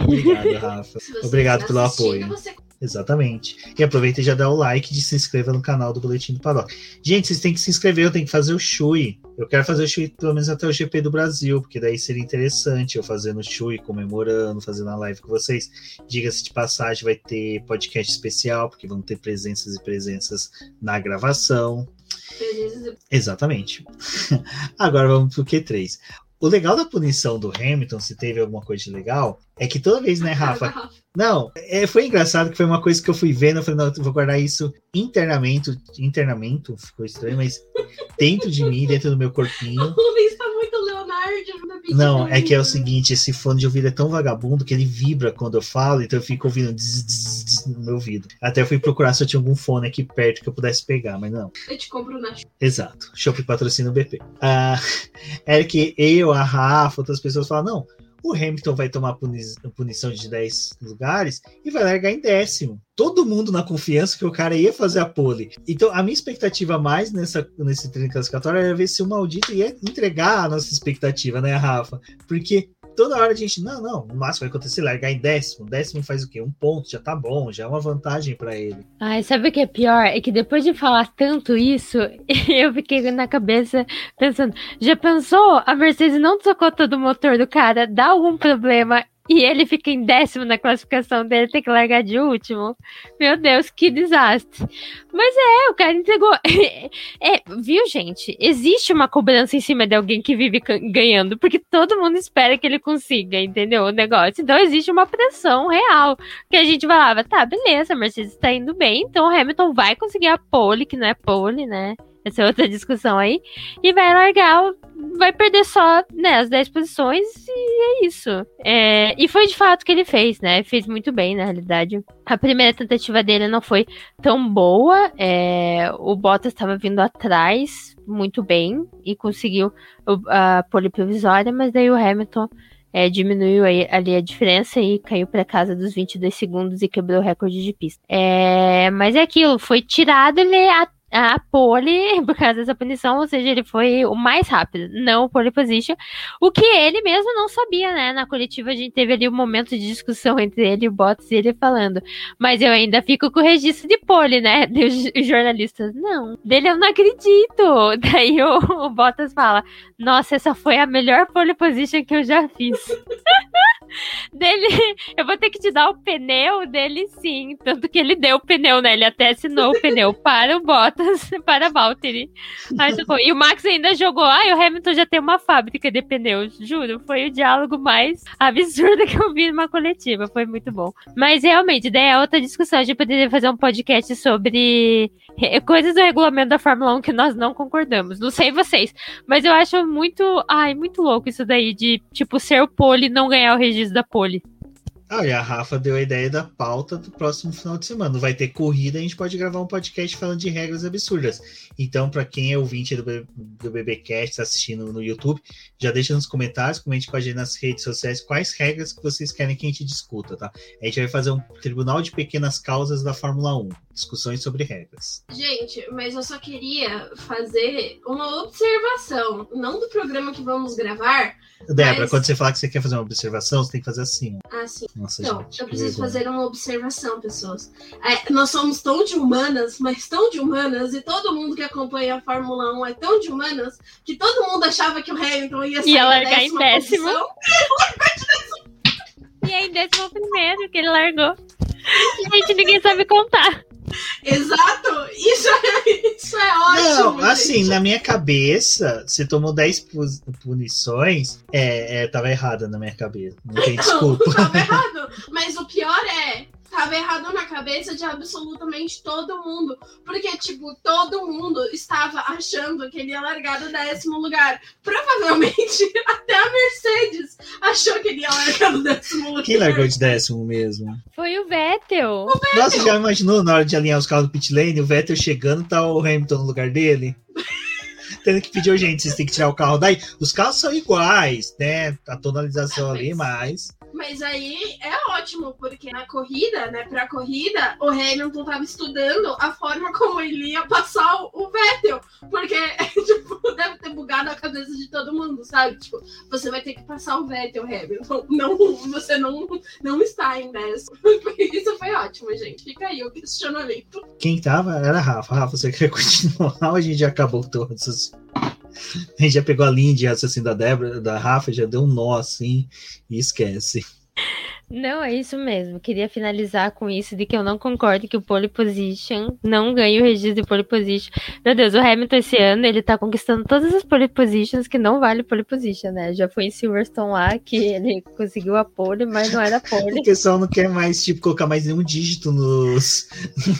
Obrigado, Rafa. Obrigado pelo apoio. Você... Exatamente. E aproveita e já dá o like de se inscreva no canal do Boletim do Paddock. Gente, vocês têm que se inscrever, eu tenho que fazer o Shui. Eu quero fazer o Shui pelo menos até o GP do Brasil, porque daí seria interessante eu fazendo o Shui, comemorando, fazendo a live com vocês. Diga-se de passagem, vai ter podcast especial, porque vão ter presenças e presenças na gravação. Exatamente. Agora vamos pro Q3. O legal da punição do Hamilton, se teve alguma coisa de legal, é que toda vez, né, Rafa? Não, é, foi engraçado que foi uma coisa que eu fui vendo, eu falei, não, eu vou guardar isso internamente, internamente, ficou estranho, mas dentro de mim, dentro do meu corpinho. O. Não, é que é o seguinte, esse fone de ouvido é tão vagabundo que ele vibra quando eu falo, então eu fico ouvindo zzz, zzz, no meu ouvido. Até eu fui procurar se eu tinha algum fone aqui perto que eu pudesse pegar, mas não. Eu te compro na Exato. Shop patrocina o BP. Ah, é que eu, a Rafa, outras pessoas falam, não, o Hamilton vai tomar puni punição de 10 lugares e vai largar em décimo. Todo mundo na confiança que o cara ia fazer a pole. Então, a minha expectativa mais nessa, nesse treino classificatório era ver se o maldito ia entregar a nossa expectativa, né, Rafa? Porque toda hora a gente, não, não, o máximo vai acontecer largar em décimo. Décimo faz o quê? Um ponto, já tá bom, já é uma vantagem para ele. Ai, sabe o que é pior? É que depois de falar tanto isso, eu fiquei na cabeça pensando, já pensou? A Mercedes não trocou todo o motor do cara, dá algum problema e ele fica em décimo na classificação dele, tem que largar de último. Meu Deus, que desastre. Mas é, o cara entregou. É, viu, gente? Existe uma cobrança em cima de alguém que vive ganhando, porque todo mundo espera que ele consiga, entendeu? O negócio. Então existe uma pressão real. Que a gente falava, tá, beleza, a Mercedes tá indo bem, então o Hamilton vai conseguir a pole, que não é pole, né? Essa é outra discussão aí. E vai largar, vai perder só né, as 10 posições e é isso. É, e foi de fato que ele fez, né? Fez muito bem, na realidade. A primeira tentativa dele não foi tão boa. É, o Bottas estava vindo atrás muito bem e conseguiu a pole provisória, mas daí o Hamilton é, diminuiu aí, ali a diferença e caiu para casa dos 22 segundos e quebrou o recorde de pista. É, mas é aquilo, foi tirado ele a pole por causa dessa punição, ou seja, ele foi o mais rápido, não o pole position, o que ele mesmo não sabia, né? Na coletiva a gente teve ali um momento de discussão entre ele e o Bottas e ele falando, mas eu ainda fico com o registro de pole, né? Os jornalistas, não, dele eu não acredito. Daí o, o Bottas fala, nossa, essa foi a melhor pole position que eu já fiz. dele, eu vou ter que te dar o pneu dele sim, tanto que ele deu o pneu, né? Ele até assinou o pneu para o Bottas, para Valtteri. e o Max ainda jogou, ah, o Hamilton já tem uma fábrica de pneus, juro, foi o diálogo mais absurdo que eu vi numa coletiva, foi muito bom. Mas realmente, daí é outra discussão, a gente poderia fazer um podcast sobre coisas do regulamento da Fórmula 1 que nós não concordamos. Não sei vocês, mas eu acho muito, ai, muito louco isso daí de, tipo, ser o pole e não ganhar o registro da pole. Ah, e a Rafa deu a ideia da pauta do próximo final de semana. Vai ter corrida, a gente pode gravar um podcast falando de regras absurdas. Então, para quem é ouvinte do, do BBcast, tá assistindo no YouTube, já deixa nos comentários, comente com a gente nas redes sociais quais regras que vocês querem que a gente discuta, tá? A gente vai fazer um tribunal de pequenas causas da Fórmula 1, discussões sobre regras. Gente, mas eu só queria fazer uma observação, não do programa que vamos gravar. Débora, mas... quando você falar que você quer fazer uma observação, você tem que fazer assim. Ah, sim. Nossa, então, gente, eu preciso fazer uma observação, pessoas. É, nós somos tão de humanas, mas tão de humanas, e todo mundo que acompanha a Fórmula 1 é tão de humanas, que todo mundo achava que o Hamilton ia sair ia largar em décimo. e E aí, décimo primeiro que ele largou. Gente, ninguém sabe contar. Exato! Isso é, isso é ótimo. Não, assim, gente. na minha cabeça, você tomou 10 pu- punições, é, é, tava errada na minha cabeça. Não tem desculpa. Não, tava errado. Mas o pior é, tava errado na cabeça de absolutamente todo mundo. Porque, tipo, todo mundo estava achando que ele ia largar do décimo lugar. Provavelmente até a Mercedes achou que ele ia largar do décimo lugar. Quem largou de décimo mesmo? Foi o Vettel. Nossa, já imaginou na hora de alinhar os carros do pit lane, o Vettel chegando, tá o Hamilton no lugar dele? Tendo que pedir, gente, vocês têm que tirar o carro daí. Os carros são iguais, né? A tonalização ali, mas. Mas aí é ótimo, porque na corrida, né, pra corrida, o Hamilton tava estudando a forma como ele ia passar o, Vettel. Porque, tipo, deve ter bugado a cabeça de todo mundo, sabe? Tipo, você vai ter que passar o Vettel, Hamilton. Não, você não, não está em décimo. Isso foi ótimo, gente. Fica aí o questionamento. Quem tava era a Rafa. Rafa, você quer continuar a gente acabou todos os. A gente já pegou a linha de raciocínio da Débora, da Rafa, já deu um nó assim e esquece. Não, é isso mesmo. Queria finalizar com isso de que eu não concordo que o pole position não ganhe o registro de pole position. Meu Deus, o Hamilton esse ano ele tá conquistando todas as pole positions que não vale pole position, né? Já foi em Silverstone lá que ele conseguiu a pole, mas não era pole. O pessoal não quer mais, tipo, colocar mais nenhum dígito nos,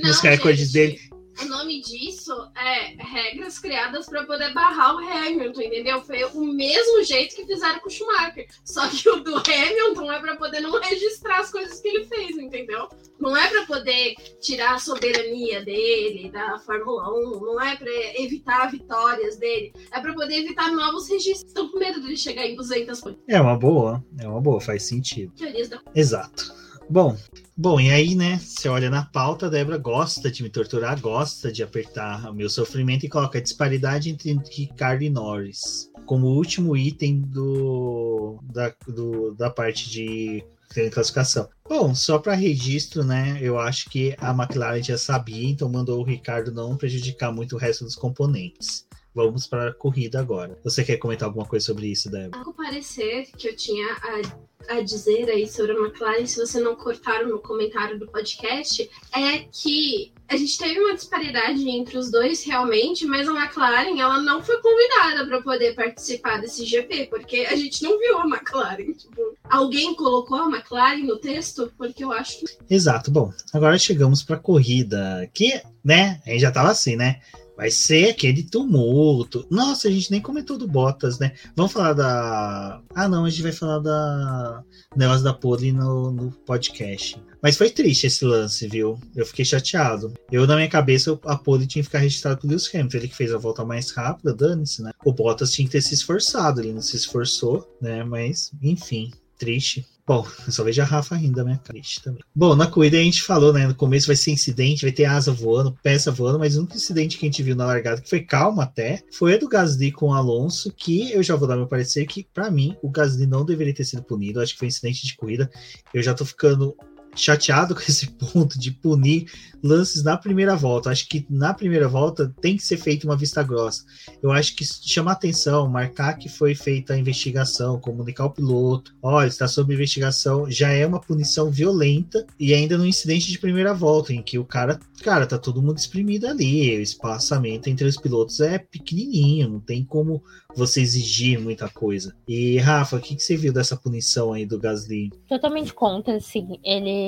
nos recordes gente, dele. O nome disso é regras criadas para poder barrar o Hamilton, entendeu? Foi o mesmo jeito que fizeram com o Schumacher. Só que o do Hamilton é para poder não registrar as coisas que ele fez, entendeu? Não é para poder tirar a soberania dele da Fórmula 1, não é para evitar vitórias dele, é para poder evitar novos registros. Estão com medo dele chegar em 200 pontos. É uma boa, é uma boa, faz sentido. Teorias da Exato. Bom, bom, e aí, né? Você olha na pauta, a Débora gosta de me torturar, gosta de apertar o meu sofrimento e coloca a disparidade entre Ricardo e Norris como último item do, da, do, da parte de classificação. Bom, só para registro, né? Eu acho que a McLaren já sabia, então mandou o Ricardo não prejudicar muito o resto dos componentes. Vamos para a corrida agora. Você quer comentar alguma coisa sobre isso, Débora? O parecer que eu tinha a, a dizer aí sobre a McLaren, se você não cortaram no comentário do podcast, é que a gente teve uma disparidade entre os dois realmente, mas a McLaren ela não foi convidada para poder participar desse GP, porque a gente não viu a McLaren. Tipo, alguém colocou a McLaren no texto? Porque eu acho. Exato. Bom, agora chegamos para a corrida, que, né? A gente já tava assim, né? Vai ser aquele tumulto. Nossa, a gente nem comentou do Bottas, né? Vamos falar da. Ah, não, a gente vai falar da negócio da pole no, no podcast. Mas foi triste esse lance, viu? Eu fiquei chateado. Eu, na minha cabeça, a pole tinha que ficar registrada pro Lewis Hamilton. Ele que fez a volta mais rápida, dane-se, né? O Bottas tinha que ter se esforçado. Ele não se esforçou, né? Mas, enfim, triste. Bom, eu só vejo a Rafa ainda, né? Triste também. Bom, na corrida a gente falou, né? No começo vai ser incidente, vai ter asa voando, peça voando, mas único incidente que a gente viu na largada, que foi calma até, foi a do Gasly com o Alonso, que eu já vou dar meu parecer que, para mim, o Gasly não deveria ter sido punido. Acho que foi um incidente de corrida. Eu já tô ficando chateado com esse ponto de punir lances na primeira volta. Acho que na primeira volta tem que ser feita uma vista grossa. Eu acho que chamar atenção, marcar que foi feita a investigação, comunicar o piloto, olha, está sob investigação, já é uma punição violenta e ainda no incidente de primeira volta, em que o cara, cara, tá todo mundo exprimido ali, o espaçamento entre os pilotos é pequenininho, não tem como você exigir muita coisa. E Rafa, o que, que você viu dessa punição aí do Gasly? Totalmente contra, assim, ele...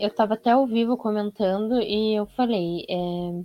Eu tava até ao vivo comentando e eu falei, é...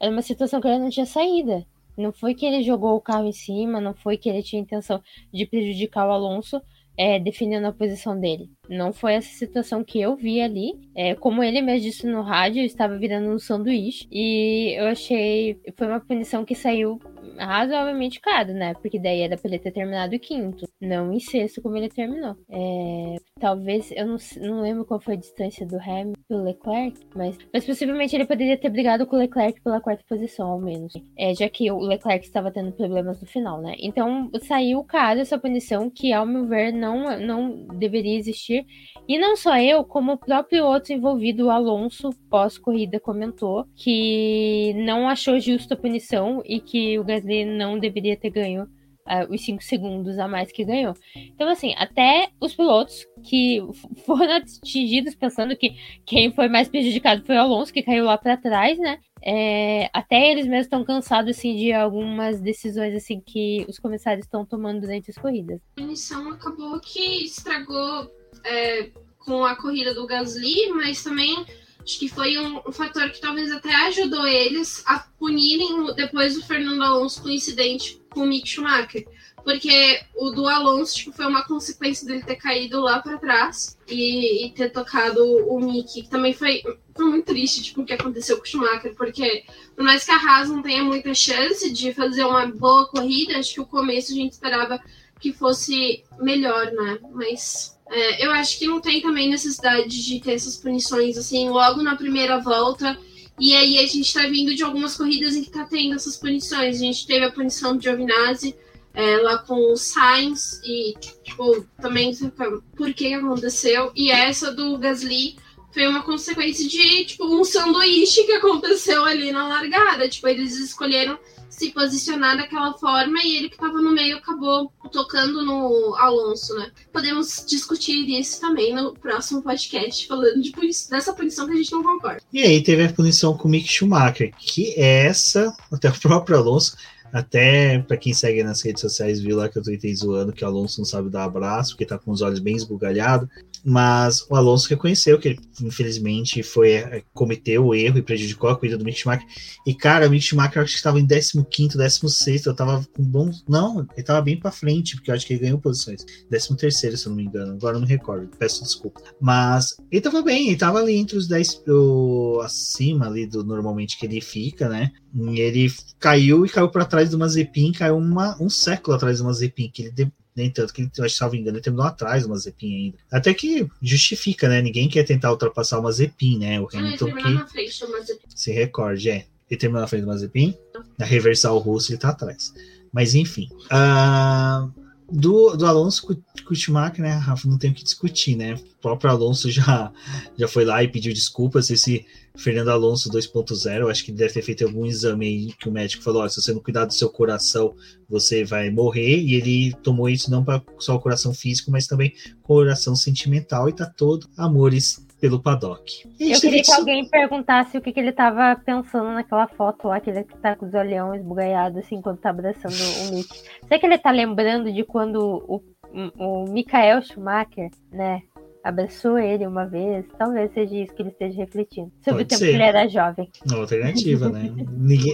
era uma situação que ele não tinha saída. Não foi que ele jogou o carro em cima, não foi que ele tinha intenção de prejudicar o Alonso, é, defendendo a posição dele. Não foi essa situação que eu vi ali. É, como ele mesmo disse no rádio, eu estava virando um sanduíche. E eu achei. Foi uma punição que saiu razoavelmente caro, né? Porque daí era pra ele ter terminado quinto, não em sexto, como ele terminou. É, talvez, eu não, não lembro qual foi a distância do Hamilton do Leclerc, mas, mas possivelmente ele poderia ter brigado com o Leclerc pela quarta posição, ao menos. É, já que o Leclerc estava tendo problemas no final, né? Então saiu caro essa punição que, ao meu ver, não, não deveria existir. E não só eu, como o próprio outro envolvido, o Alonso, pós-corrida, comentou que não achou justa a punição e que o Gasly não deveria ter ganho uh, os 5 segundos a mais que ganhou. Então, assim, até os pilotos que foram atingidos pensando que quem foi mais prejudicado foi o Alonso, que caiu lá para trás, né? É, até eles mesmos estão cansados assim de algumas decisões assim que os comissários estão tomando durante as corridas. A punição acabou que estragou é, com a corrida do Gasly, mas também acho que foi um, um, fator que talvez até ajudou eles a punirem depois do Fernando Alonso com o incidente com o Mick Schumacher. Porque o do Alonso tipo, foi uma consequência dele ter caído lá para trás e, e, ter tocado o Mick, que também foi, foi muito triste tipo, o que aconteceu com o Schumacher, porque por mais que a Haas não tenha muita chance de fazer uma boa corrida, acho que o começo a gente esperava que fosse melhor, né? Mas é, eu acho que não tem também necessidade de ter essas punições assim logo na primeira volta. E aí a gente tá vindo de algumas corridas em que tá tendo essas punições. A gente teve a punição de Giovinazzi é, lá com o Sainz e, tipo, também por que aconteceu. E essa do Gasly foi uma consequência de, tipo, um sanduíche que aconteceu ali na largada. Tipo, eles escolheram se posicionar daquela forma e ele que estava no meio acabou tocando no Alonso, né? Podemos discutir isso também no próximo podcast, falando de punição, dessa punição que a gente não concorda. E aí teve a punição com o Mick Schumacher, que é essa, até o próprio Alonso, até para quem segue nas redes sociais viu lá que eu tuitei zoando que o Alonso não sabe dar abraço, porque tá com os olhos bem esbugalhados. Mas o Alonso reconheceu que ele, infelizmente, foi é, cometeu o erro e prejudicou a corrida do Mick Schumacher. E, cara, o Mick Schumacher acho que estava em 15, 16, eu tava com bons. Não, ele tava bem para frente, porque eu acho que ele ganhou posições. 13, se eu não me engano. Agora eu não me recordo, peço desculpa. Mas ele tava bem, ele tava ali entre os 10 o, acima ali do normalmente que ele fica, né? E ele caiu e caiu para trás de uma Zepin, caiu uma, um século atrás de uma Zepin, que ele nem tanto que ele, salvo engano, ele terminou atrás uma Zepin ainda. Até que justifica, né? Ninguém quer tentar ultrapassar uma Zepin, né? O Hamilton ah, que. Frente, se recorde, é. Ele terminou na frente de uma Zepin, na reversal russo ele tá atrás. Mas enfim. Uh, do, do Alonso com, né, Rafa, não tem o que discutir, né? O próprio Alonso já, já foi lá e pediu desculpas. Esse Fernando Alonso 2.0, acho que deve ter feito algum exame aí que o médico falou: se você não cuidar do seu coração, você vai morrer. E ele tomou isso não para só o coração físico, mas também coração sentimental e tá todo amores pelo paddock. Eu queria que alguém perguntasse o que, que ele tava pensando naquela foto lá, que ele tá com os olhão esbugalhados, assim, quando tá abraçando o Mick. Será que ele tá lembrando de quando o, o Michael Schumacher, né, abraçou ele uma vez, talvez seja isso que ele esteja refletindo. Sobre Pode o tempo ser. que ele era jovem. Uma alternativa, né?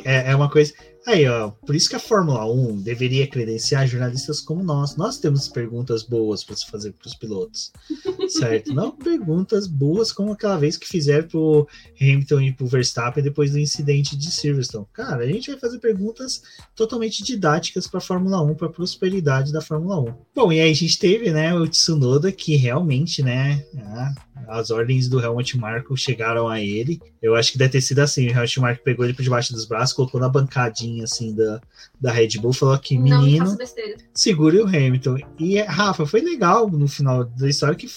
É, é, uma coisa. Aí, ó, por isso que a Fórmula 1 deveria credenciar jornalistas como nós. Nós temos perguntas boas para se fazer para os pilotos, certo? Não perguntas boas como aquela vez que fizeram pro Hamilton e pro Verstappen depois do incidente de Silverstone. Cara, a gente vai fazer perguntas totalmente didáticas para a Fórmula 1, para a prosperidade da Fórmula 1. Bom, e aí a gente teve, né, o Tsunoda que realmente, né, as ordens do Helmut Marko chegaram a ele. Eu acho que deve ter sido assim, o Helmut Marko pegou ele por debaixo dos braços, colocou na bancadinha assim da, da Red Bull, falou que menino, segure o Hamilton. E Rafa, foi legal no final da história que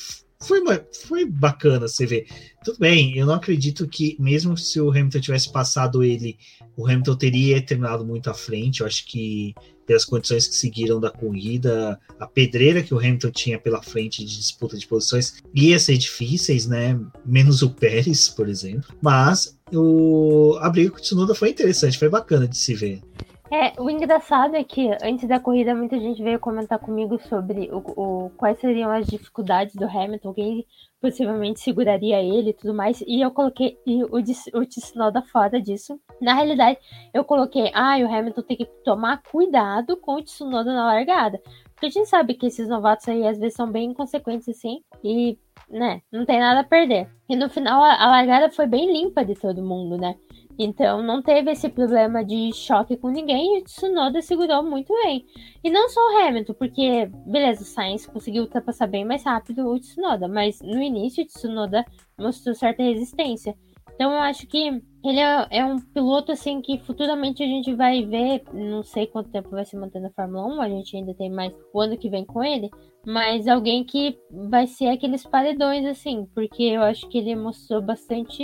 foi, foi bacana você ver. Tudo bem, eu não acredito que, mesmo se o Hamilton tivesse passado ele, o Hamilton teria terminado muito à frente. Eu acho que, pelas condições que seguiram da corrida, a pedreira que o Hamilton tinha pela frente de disputa de posições ia ser difíceis, né? Menos o Pérez, por exemplo. Mas o, com o Tsunoda foi interessante, foi bacana de se ver. É, o engraçado é que antes da corrida muita gente veio comentar comigo sobre o, o, quais seriam as dificuldades do Hamilton, quem possivelmente seguraria ele e tudo mais, e eu coloquei e o, o Tsunoda fora disso. Na realidade, eu coloquei, ah, o Hamilton tem que tomar cuidado com o Tsunoda na largada. Porque a gente sabe que esses novatos aí às vezes são bem inconsequentes assim, e, né, não tem nada a perder. E no final a, a largada foi bem limpa de todo mundo, né? Então não teve esse problema de choque com ninguém e Tsunoda segurou muito bem. E não só o Hamilton, porque, beleza, o Sainz conseguiu ultrapassar bem mais rápido o Tsunoda, mas no início o Tsunoda mostrou certa resistência. Então eu acho que ele é, é, um piloto assim que futuramente a gente vai ver, não sei quanto tempo vai se manter na Fórmula 1, a gente ainda tem mais o ano que vem com ele, mas alguém que vai ser aqueles paredões assim, porque eu acho que ele mostrou bastante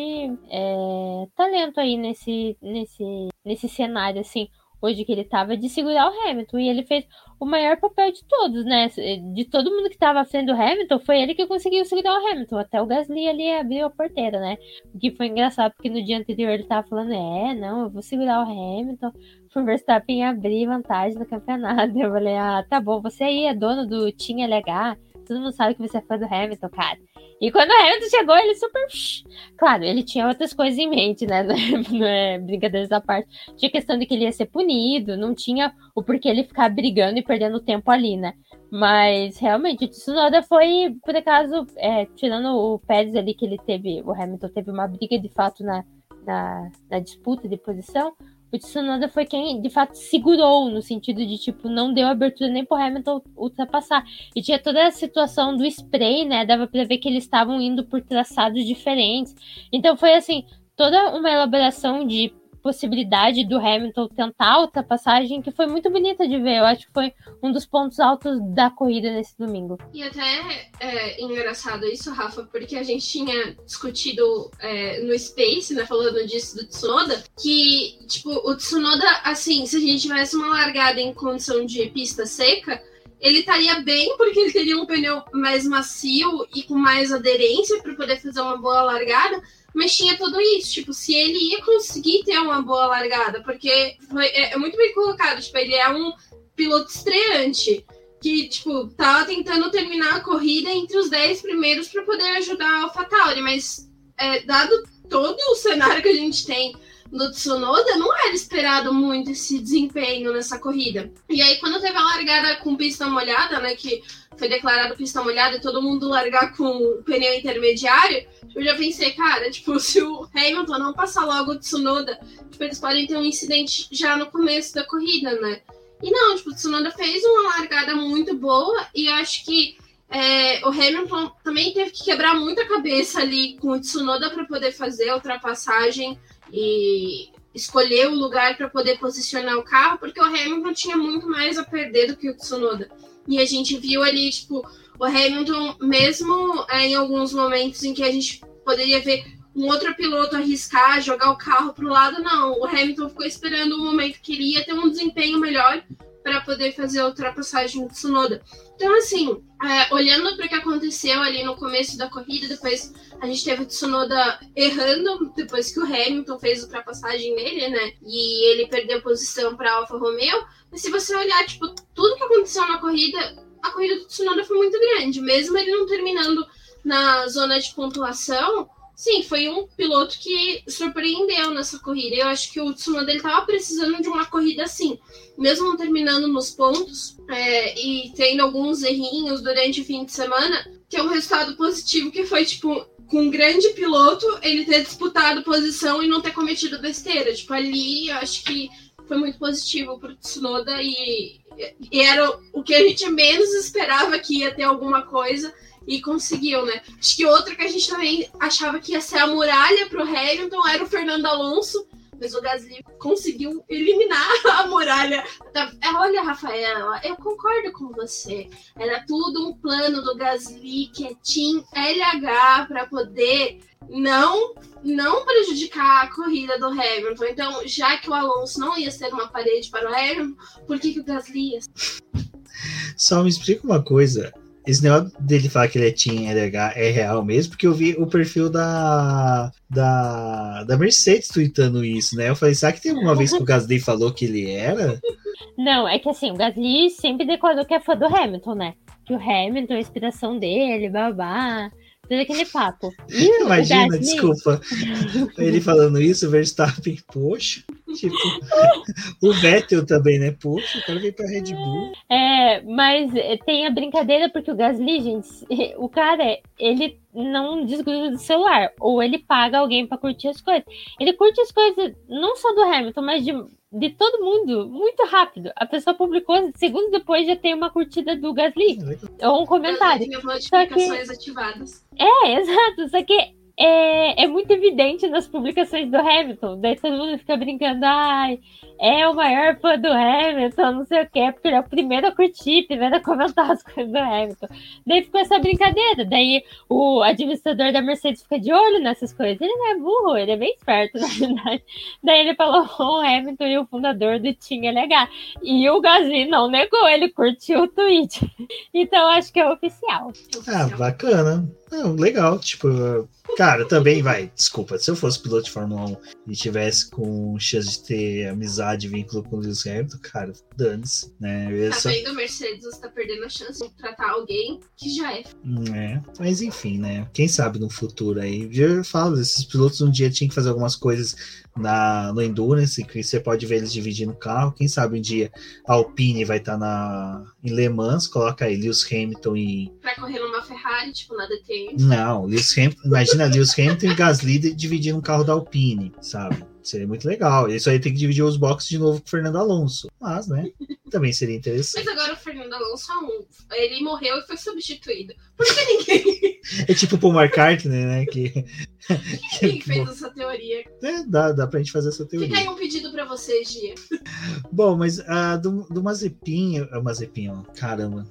é, talento aí nesse, nesse, nesse cenário assim. Hoje que ele tava de segurar o Hamilton. E ele fez o maior papel de todos, né? De todo mundo que tava sendo Hamilton, foi ele que conseguiu segurar o Hamilton. Até o Gasly ali abriu a porteira, né? O que foi engraçado, porque no dia anterior ele tava falando, é, não, eu vou segurar o Hamilton pro Verstappen abrir vantagem no campeonato. Eu falei, ah, tá bom, você aí é dono do Team LH, todo mundo sabe que você é fã do Hamilton, cara. E quando o Hamilton chegou, ele super. Claro, ele tinha outras coisas em mente, né? Não é brincadeiras à parte. Tinha questão de que ele ia ser punido, não tinha o porquê ele ficar brigando e perdendo tempo ali, né? Mas realmente, o Tsunoda foi, por acaso, é, tirando o Pérez ali que ele teve, o Hamilton teve uma briga de fato na, na, na disputa de posição o Tsunoda foi quem de fato segurou, no sentido de tipo, não deu abertura nem pro Hamilton ultrapassar. E tinha toda a situação do spray, né? Dava pra ver que eles estavam indo por traçados diferentes. Então foi assim, toda uma elaboração de possibilidade do Hamilton tentar a ultrapassagem que foi muito bonita de ver. Eu acho que foi um dos pontos altos da corrida nesse domingo. E até é engraçado isso, Rafa, porque a gente tinha discutido é, no Space, né, falando disso do Tsunoda, que, tipo, o Tsunoda, assim, se a gente tivesse uma largada em condição de pista seca, ele estaria bem porque ele teria um pneu mais macio e com mais aderência para poder fazer uma boa largada, mas tinha tudo isso, tipo, se ele ia conseguir ter uma boa largada, porque foi, é, é muito bem colocado, tipo, ele é um piloto estreante que, tipo, tava tentando terminar a corrida entre os 10 primeiros para poder ajudar a AlphaTauri, mas é, dado todo o cenário que a gente tem do Tsunoda, não era esperado muito esse desempenho nessa corrida. E aí, quando teve a largada com pista molhada, né, que foi declarado pista molhada e todo mundo largar com o pneu intermediário, eu já pensei, cara, tipo, se o Hamilton não passar logo o Tsunoda, tipo, eles podem ter um incidente já no começo da corrida, né? E não, tipo, o Tsunoda fez uma largada muito boa e acho que é, o Hamilton também teve que quebrar muita cabeça ali com o Tsunoda para poder fazer a ultrapassagem e escolher o lugar para poder posicionar o carro, porque o Hamilton tinha muito mais a perder do que o Tsunoda. E a gente viu ali, tipo, o Hamilton, mesmo é, em alguns momentos em que a gente poderia ver um outro piloto arriscar, jogar o carro para o lado, não. O Hamilton ficou esperando o momento que ele ia ter um desempenho melhor para poder fazer a ultrapassagem do Tsunoda. Então, assim, é, olhando para o que aconteceu ali no começo da corrida, depois a gente teve o Tsunoda errando, depois que o Hamilton fez a ultrapassagem nele, né? E ele perdeu posição para Alfa Romeo. Mas se você olhar, tipo, tudo que aconteceu na corrida, a corrida do Tsunoda foi muito grande. Mesmo ele não terminando na zona de pontuação, sim, foi um piloto que surpreendeu nessa corrida. Eu acho que o Tsunoda ele estava precisando de uma corrida assim, mesmo terminando nos pontos é, e tendo alguns errinhos durante o fim de semana, ter um resultado positivo que foi tipo com um grande piloto ele ter disputado posição e não ter cometido besteira. Tipo, ali eu acho que foi muito positivo para o Tsunoda e, e, era o que a gente menos esperava que ia ter alguma coisa e conseguiu, né? Acho que outra que a gente também achava que ia ser a muralha para o Hamilton era o Fernando Alonso, mas o Gasly conseguiu eliminar a muralha. É, olha, Rafaela, eu concordo com você. Era tudo um plano do Gasly que é Team LH para poder não não prejudicar a corrida do Hamilton. Então, já que o Alonso não ia ser uma parede para o Hamilton, por que, que o Gasly ia? Só me explica uma coisa. Esse negócio dele falar que ele é Team LH é real mesmo, porque eu vi o perfil da, da, da Mercedes tweetando isso, né? Eu falei, será que tem alguma vez que o Gasly falou que ele era? Não, é que assim, o Gasly sempre declarou que é fã do Hamilton, né? Que o Hamilton é a inspiração dele, babá todo aquele papo. E Imagina, Gasly... desculpa, ele falando isso, o Verstappen, poxa, tipo, o Vettel também, né? Poxa, o cara veio pra Red Bull. É, mas tem a brincadeira porque o Gasly, gente, o cara, ele não desgruda do celular, ou ele paga alguém para curtir as coisas. Ele curte as coisas não só do Hamilton, mas de de todo mundo, muito rápido. A pessoa publicou, segundos depois já tem uma curtida do Gasly. Ou um comentário. Só que... ativadas. É, exato. Só que é, é muito evidente nas publicações do Hamilton. Daí todo mundo fica brincando, ai, é o maior fã do Hamilton, não sei o que, porque ele é o primeiro a curtir, primeiro a comentar as coisas do Hamilton. Daí ficou essa brincadeira. Daí o administrador da Mercedes fica de olho nessas coisas. Ele não é burro, ele é bem esperto, na verdade. Daí ele falou: o Hamilton e o fundador do Team LH. E o Gasly não negou, ele curtiu o tweet. Então acho que é oficial. Ah, bacana. Não, legal. Tipo, cara, também vai. Desculpa, se eu fosse piloto de Fórmula 1 e tivesse com chance de ter amizade, vínculo com o Lewis Hamilton, cara, dane-se, né? Eu tá só... vendo, Mercedes, você tá perdendo a chance de tratar alguém que já é. É, mas enfim, né? Quem sabe no futuro aí. Eu falo, esses pilotos um dia tinham que fazer algumas coisas na, no Endurance, que você pode ver eles dividindo o carro. Quem sabe um dia a Alpine vai estar tá na, em Le Mans, coloca aí Lewis Hamilton e. Pra correr numa Ferrari, tipo na DTM. Não, Lewis Hamilton, imagina Lewis Hamilton e Gasly dividindo um carro da Alpine, sabe? Seria muito legal. Isso aí tem que dividir os boxes de novo com o Fernando Alonso. Mas, né? Também seria interessante. Mas agora o Fernando Alonso ele morreu e foi substituído. Por que ninguém. É tipo o Paul McCartney, né? Que. Quem fez essa teoria? É, dá, dá pra gente fazer essa teoria. Fica aí um pedido pra vocês, Gia. Bom, mas uh, do, do Mazepin. Uh, Mazepin, ó. Caramba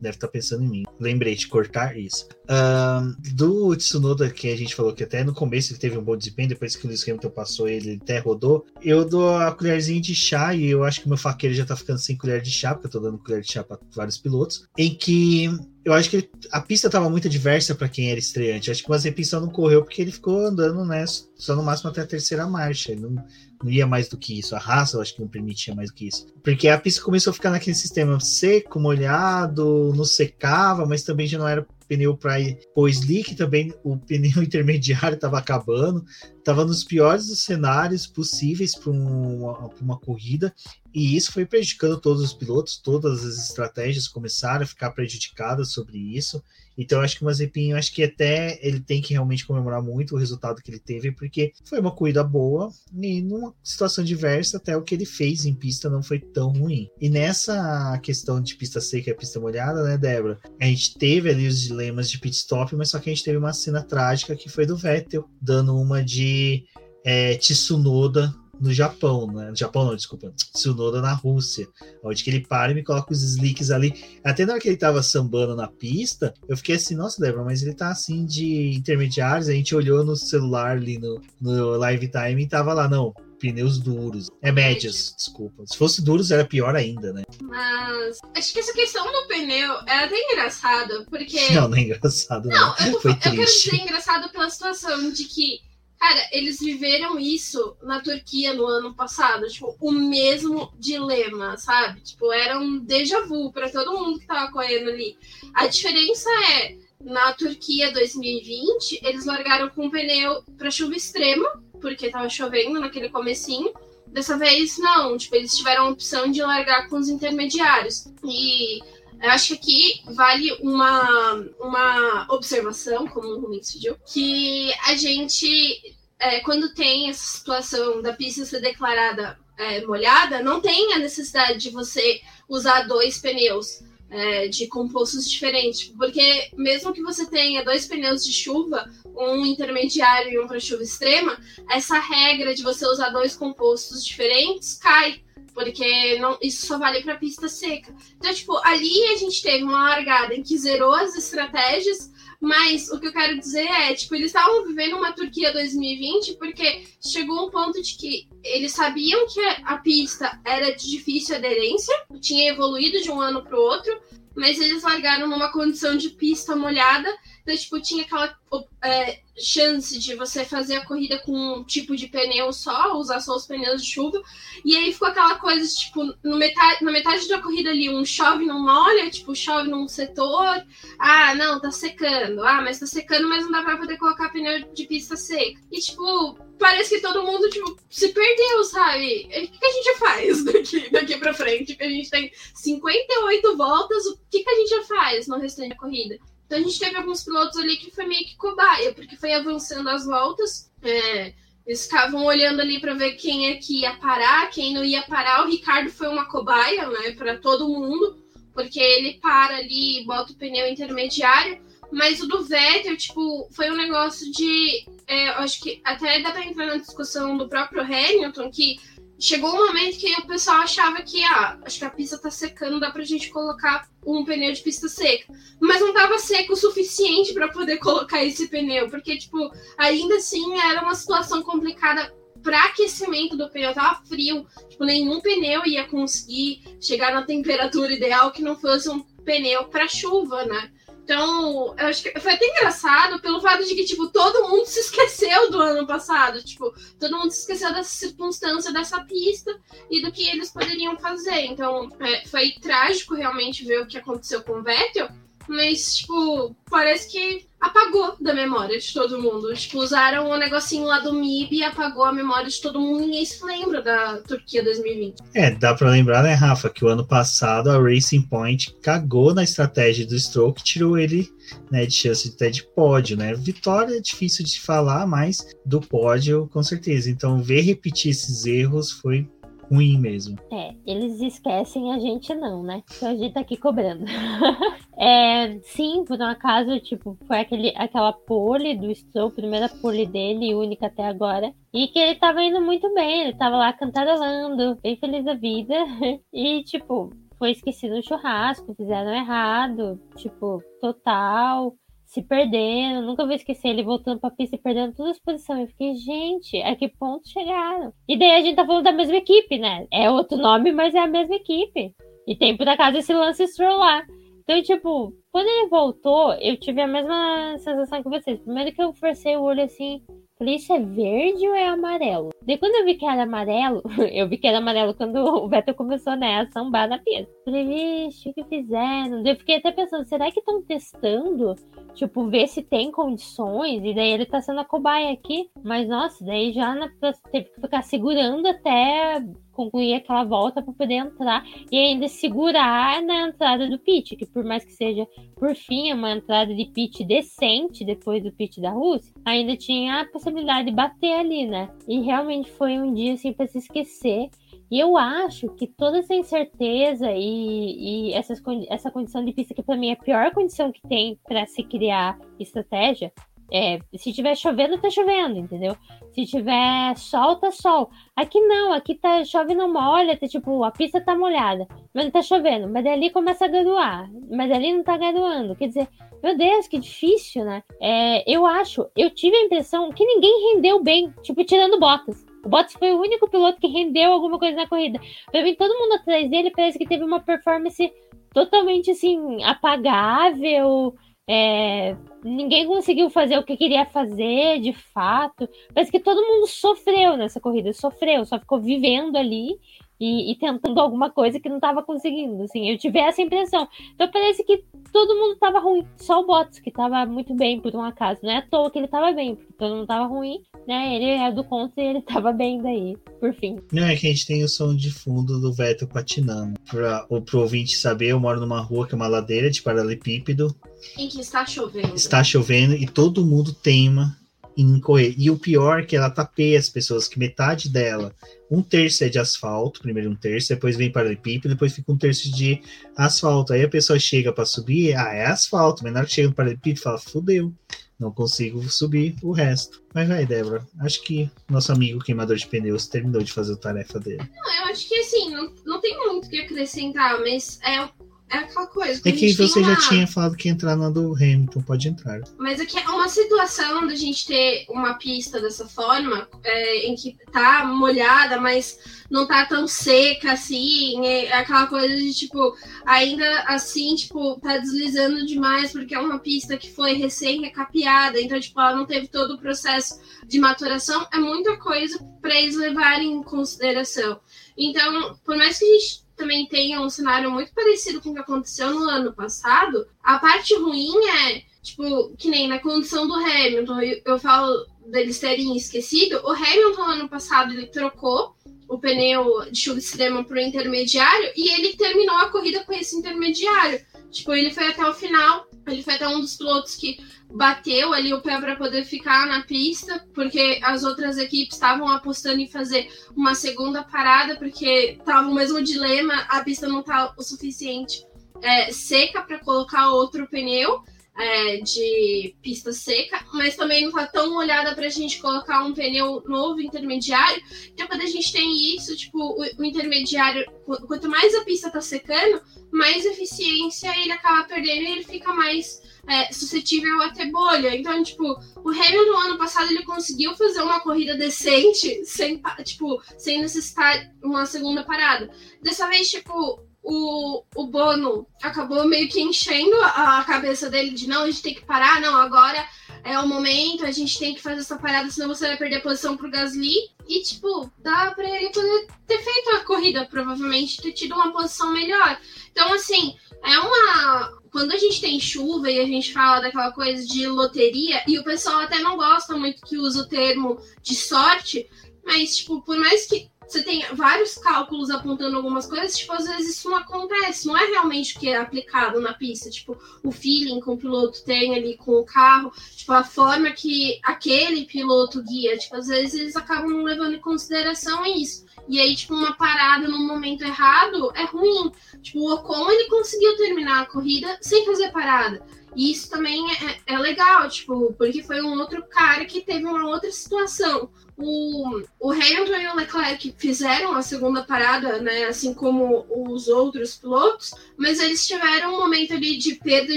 deve estar tá pensando em mim. Lembrei de cortar isso. Uh, do Tsunoda, que a gente falou que até no começo ele teve um bom desempenho, depois que o Lewis Hamilton passou, ele até rodou. Eu dou a colherzinha de chá e eu acho que meu faqueiro já tá ficando sem colher de chá, porque eu tô dando colher de chá para vários pilotos. Em que eu acho que a pista estava muito diversa para quem era estreante. Acho que o Mazepin só não correu porque ele ficou andando, né, só no máximo até a terceira marcha. Ele não, não ia mais do que isso. A raça eu acho que não permitia mais do que isso. Porque a pista começou a ficar naquele sistema seco, molhado, não secava, mas também já não era pneu para o slick também o pneu intermediário estava acabando, estava nos piores dos cenários possíveis para uma, uma, corrida e isso foi prejudicando todos os pilotos, todas as estratégias começaram a ficar prejudicadas sobre isso. Então acho que o Mazepin, acho que até ele tem que realmente comemorar muito o resultado que ele teve, porque foi uma corrida boa e numa situação diversa, até o que ele fez em pista não foi tão ruim. E nessa questão de pista seca e pista molhada, né, Débora? A gente teve ali os dilemas de pit stop, mas só que a gente teve uma cena trágica que foi do Vettel, dando uma de é, Tsunoda no Japão, né? No Japão não, desculpa. Tsunoda na Rússia. Onde que ele para e me coloca os slicks ali. Até na hora que ele tava sambando na pista, eu fiquei assim, nossa, Débora, mas ele tá assim de intermediários. A gente olhou no celular ali no, no live time e tava lá, não, pneus duros. É médios, desculpa. Se fosse duros era pior ainda, né? Mas acho que essa questão do pneu é até engraçada, porque. Não, não é engraçado. Não, não. Eu, tô, eu quero dizer engraçado pela situação de que Cara, eles viveram isso na Turquia no ano passado, tipo, o mesmo dilema, sabe? Tipo, era um déjà vu para todo mundo que tava correndo ali. A diferença é, na Turquia 2020, eles largaram com um pneu para chuva extrema, porque tava chovendo naquele comecinho. Dessa vez, não, tipo, eles tiveram a opção de largar com os intermediários. E eu acho que aqui vale uma, uma observação, como o Rubens pediu, que a gente, é, quando tem essa situação da pista ser declarada é, molhada, não tem a necessidade de você usar dois pneus é, de compostos diferentes, porque mesmo que você tenha dois pneus de chuva, um intermediário e um para chuva extrema, essa regra de você usar dois compostos diferentes cai porque não, isso só vale para pista seca. Então, tipo, ali a gente teve uma largada em que zerou as estratégias, mas o que eu quero dizer é, tipo, eles estavam vivendo uma Turquia 2020 porque chegou um ponto de que eles sabiam que a pista era de difícil aderência, tinha evoluído de um ano para o outro, mas eles largaram numa condição de pista molhada então, tipo, tinha aquela é, chance de você fazer a corrida com um tipo de pneu só, usar só os pneus de chuva. E aí ficou aquela coisa, tipo, no metade, na metade da corrida ali, um chove, não molha, tipo, chove num setor. Ah, não, tá secando. Ah, mas tá secando, mas não dá pra poder colocar pneu de pista seca. E, tipo, parece que todo mundo, tipo, se perdeu, sabe? O que, que a gente faz daqui, daqui pra frente? Que a gente tem 58 voltas, o que, que a gente já faz no restante da corrida? Então a gente teve alguns pilotos ali que foi meio que cobaia, porque foi avançando as voltas. É, eles ficavam olhando ali para ver quem é que ia parar, quem não ia parar. O Ricardo foi uma cobaia, né, para todo mundo, porque ele para ali e bota o pneu intermediário. Mas o do Vettel, tipo, foi um negócio de. É, acho que até dá pra entrar na discussão do próprio Hamilton, que chegou um momento que o pessoal achava que, ah, acho que a pista tá secando, dá pra gente colocar um pneu de pista seca. Mas não tava seco o suficiente para poder colocar esse pneu, porque, tipo, ainda assim era uma situação complicada para aquecimento do pneu, tava frio, tipo, nenhum pneu ia conseguir chegar na temperatura ideal que não fosse um pneu para chuva, né? Então, eu acho que foi até engraçado pelo fato de que, tipo, todo mundo se esqueceu do ano passado. Tipo, todo mundo se esqueceu dessa circunstância dessa pista e do que eles poderiam fazer. Então, é, foi trágico realmente ver o que aconteceu com o Vettel. Mas, tipo, parece que apagou da memória de todo mundo. Tipo, usaram o negocinho lá do MIB e apagou a memória de todo mundo. Ninguém se lembra da Turquia 2020. É, dá pra lembrar, né, Rafa, que o ano passado a Racing Point cagou na estratégia do Stroke tirou ele né, de chance até de pódio, né? Vitória é difícil de falar, mas do pódio, com certeza. Então, ver repetir esses erros foi ruim mesmo. É, eles esquecem a gente não, né? Então a gente tá aqui cobrando. é, sim, por um acaso, tipo, foi aquele, aquela pole do Stroll, primeira pole dele, única até agora. E que ele tava indo muito bem, ele tava lá cantarolando, bem feliz da vida. E, tipo, foi esquecido no churrasco, fizeram errado, tipo, total se perdendo. Nunca vou esquecer ele voltando pra pista e perdendo todas as posições. Eu fiquei, gente, a que ponto chegaram? E daí a gente tá falando da mesma equipe, né? É outro nome, mas é a mesma equipe. E tem por acaso esse lance Stroll lá. Então, tipo, quando ele voltou, eu tive a mesma sensação que vocês. Primeiro que eu forcei o olho assim, falei, isso é verde ou é amarelo? Daí quando eu vi que era amarelo, eu vi que era amarelo quando o Vettel começou, né, a sambar na pista. Falei, vixe, o que fizeram? Daí eu fiquei até pensando, será que estão testando? Tipo, ver se tem condições, e daí ele tá sendo a cobaia aqui. Mas, nossa, daí já na, teve que ficar segurando até concluir aquela volta para poder entrar e ainda segurar na entrada do pit, que por mais que seja por fim uma entrada de pit decente depois do pit da Rússia, ainda tinha a possibilidade de bater ali, né? E realmente foi um dia assim para se esquecer. E eu acho que toda essa incerteza e, e essas, essa condição de pista, que para mim é a pior condição que tem para se criar estratégia, é, se tiver chovendo, tá chovendo, entendeu? Se tiver sol, tá sol. Aqui não, aqui tá chove não molha, tá tipo, a pista tá molhada, mas não tá chovendo. Mas ali começa a garoar, mas ali não tá garoando. Quer dizer, meu Deus, que difícil, né? É, eu acho, eu tive a impressão que ninguém rendeu bem, tipo, tirando Bottas. O Bottas foi o único piloto que rendeu alguma coisa na corrida. Pra mim, todo mundo atrás dele parece que teve uma performance totalmente assim, apagável. É, ninguém conseguiu fazer o que queria fazer de fato. Parece que todo mundo sofreu nessa corrida, sofreu, só ficou vivendo ali e, e tentando alguma coisa que não estava conseguindo. Assim, eu tive essa impressão. Então parece que todo mundo estava ruim, só o Bottas que estava muito bem por um acaso. Não é à toa que ele estava bem, porque todo mundo estava ruim, né? Ele é do contra e ele estava bem daí, por fim. Não é que a gente tem o som de fundo do Vettel patinando. Para o pro ouvinte saber, eu moro numa rua que é uma ladeira de paralelepípedo em que está chovendo. Está chovendo e todo mundo teima em correr. E o pior é que ela tapeia as pessoas, que metade dela, um terço é de asfalto, primeiro um terço, depois vem para o pipe, depois fica um terço de asfalto. Aí a pessoa chega para subir, ah, é asfalto, mas na hora que chega no paralelepípedo, fala, fudeu, não consigo subir o resto. Mas vai, Débora, acho que nosso amigo queimador de pneus terminou de fazer a tarefa dele. Não, eu acho que assim, não, não tem muito o que acrescentar, mas é é aquela coisa. É que você uma... já tinha falado que entrar na do Hamilton, pode entrar. Mas aqui é uma situação da gente ter uma pista dessa forma, é, em que tá molhada, mas não tá tão seca assim. É aquela coisa de tipo, ainda assim, tipo, tá deslizando demais, porque é uma pista que foi recém-recapeada, então, tipo, ela não teve todo o processo de maturação. É muita coisa para eles levarem em consideração. Então, por mais que a gente também tenha um cenário muito parecido com o que aconteceu no ano passado, a parte ruim é, tipo, que nem na condição do Hamilton, eu, eu falo deles terem esquecido, o Hamilton ano passado ele trocou o pneu de chuva extrema para o intermediário e ele terminou a corrida com esse intermediário. Tipo, ele foi até o final, ele foi até um dos pilotos que bateu ali o pé para poder ficar na pista, porque as outras equipes estavam apostando em fazer uma segunda parada, porque tava o mesmo dilema, a pista não tá o suficiente é, seca para colocar outro pneu. É, de pista seca, mas também não tá tão molhada para a gente colocar um pneu novo intermediário. Então, quando a gente tem isso, tipo, o, o intermediário, quanto mais a pista tá secando, mais eficiência ele acaba perdendo e ele fica mais é, suscetível a ter bolha. Então, tipo, o Hamilton ano passado ele conseguiu fazer uma corrida decente sem, tipo, sem necessitar uma segunda parada. Dessa vez, tipo, o, o Bono acabou meio que enchendo a, cabeça dele de não, a gente tem que parar, não, agora é o momento, a gente tem que fazer essa parada, senão você vai perder a posição pro Gasly. E, tipo, dá pra ele poder ter feito a corrida, provavelmente, ter tido uma posição melhor. Então, assim, é uma. Quando a gente tem chuva e a gente fala daquela coisa de loteria, e o pessoal até não gosta muito que usa o termo de sorte, mas, tipo, por mais que você tem vários cálculos apontando algumas coisas, tipo, às vezes isso não acontece, não é realmente o que é aplicado na pista, tipo, o feeling que o piloto tem ali com o carro, tipo, a forma que aquele piloto guia, tipo, às vezes eles acabam não levando em consideração isso. E aí, tipo, uma parada no momento errado é ruim. Tipo, o Ocon, ele conseguiu terminar a corrida sem fazer parada. E isso também é, é legal, tipo, porque foi um outro cara que teve uma outra situação o, o Hamilton e o Leclerc fizeram a segunda parada, né, assim como os outros pilotos, mas eles tiveram um momento ali de perda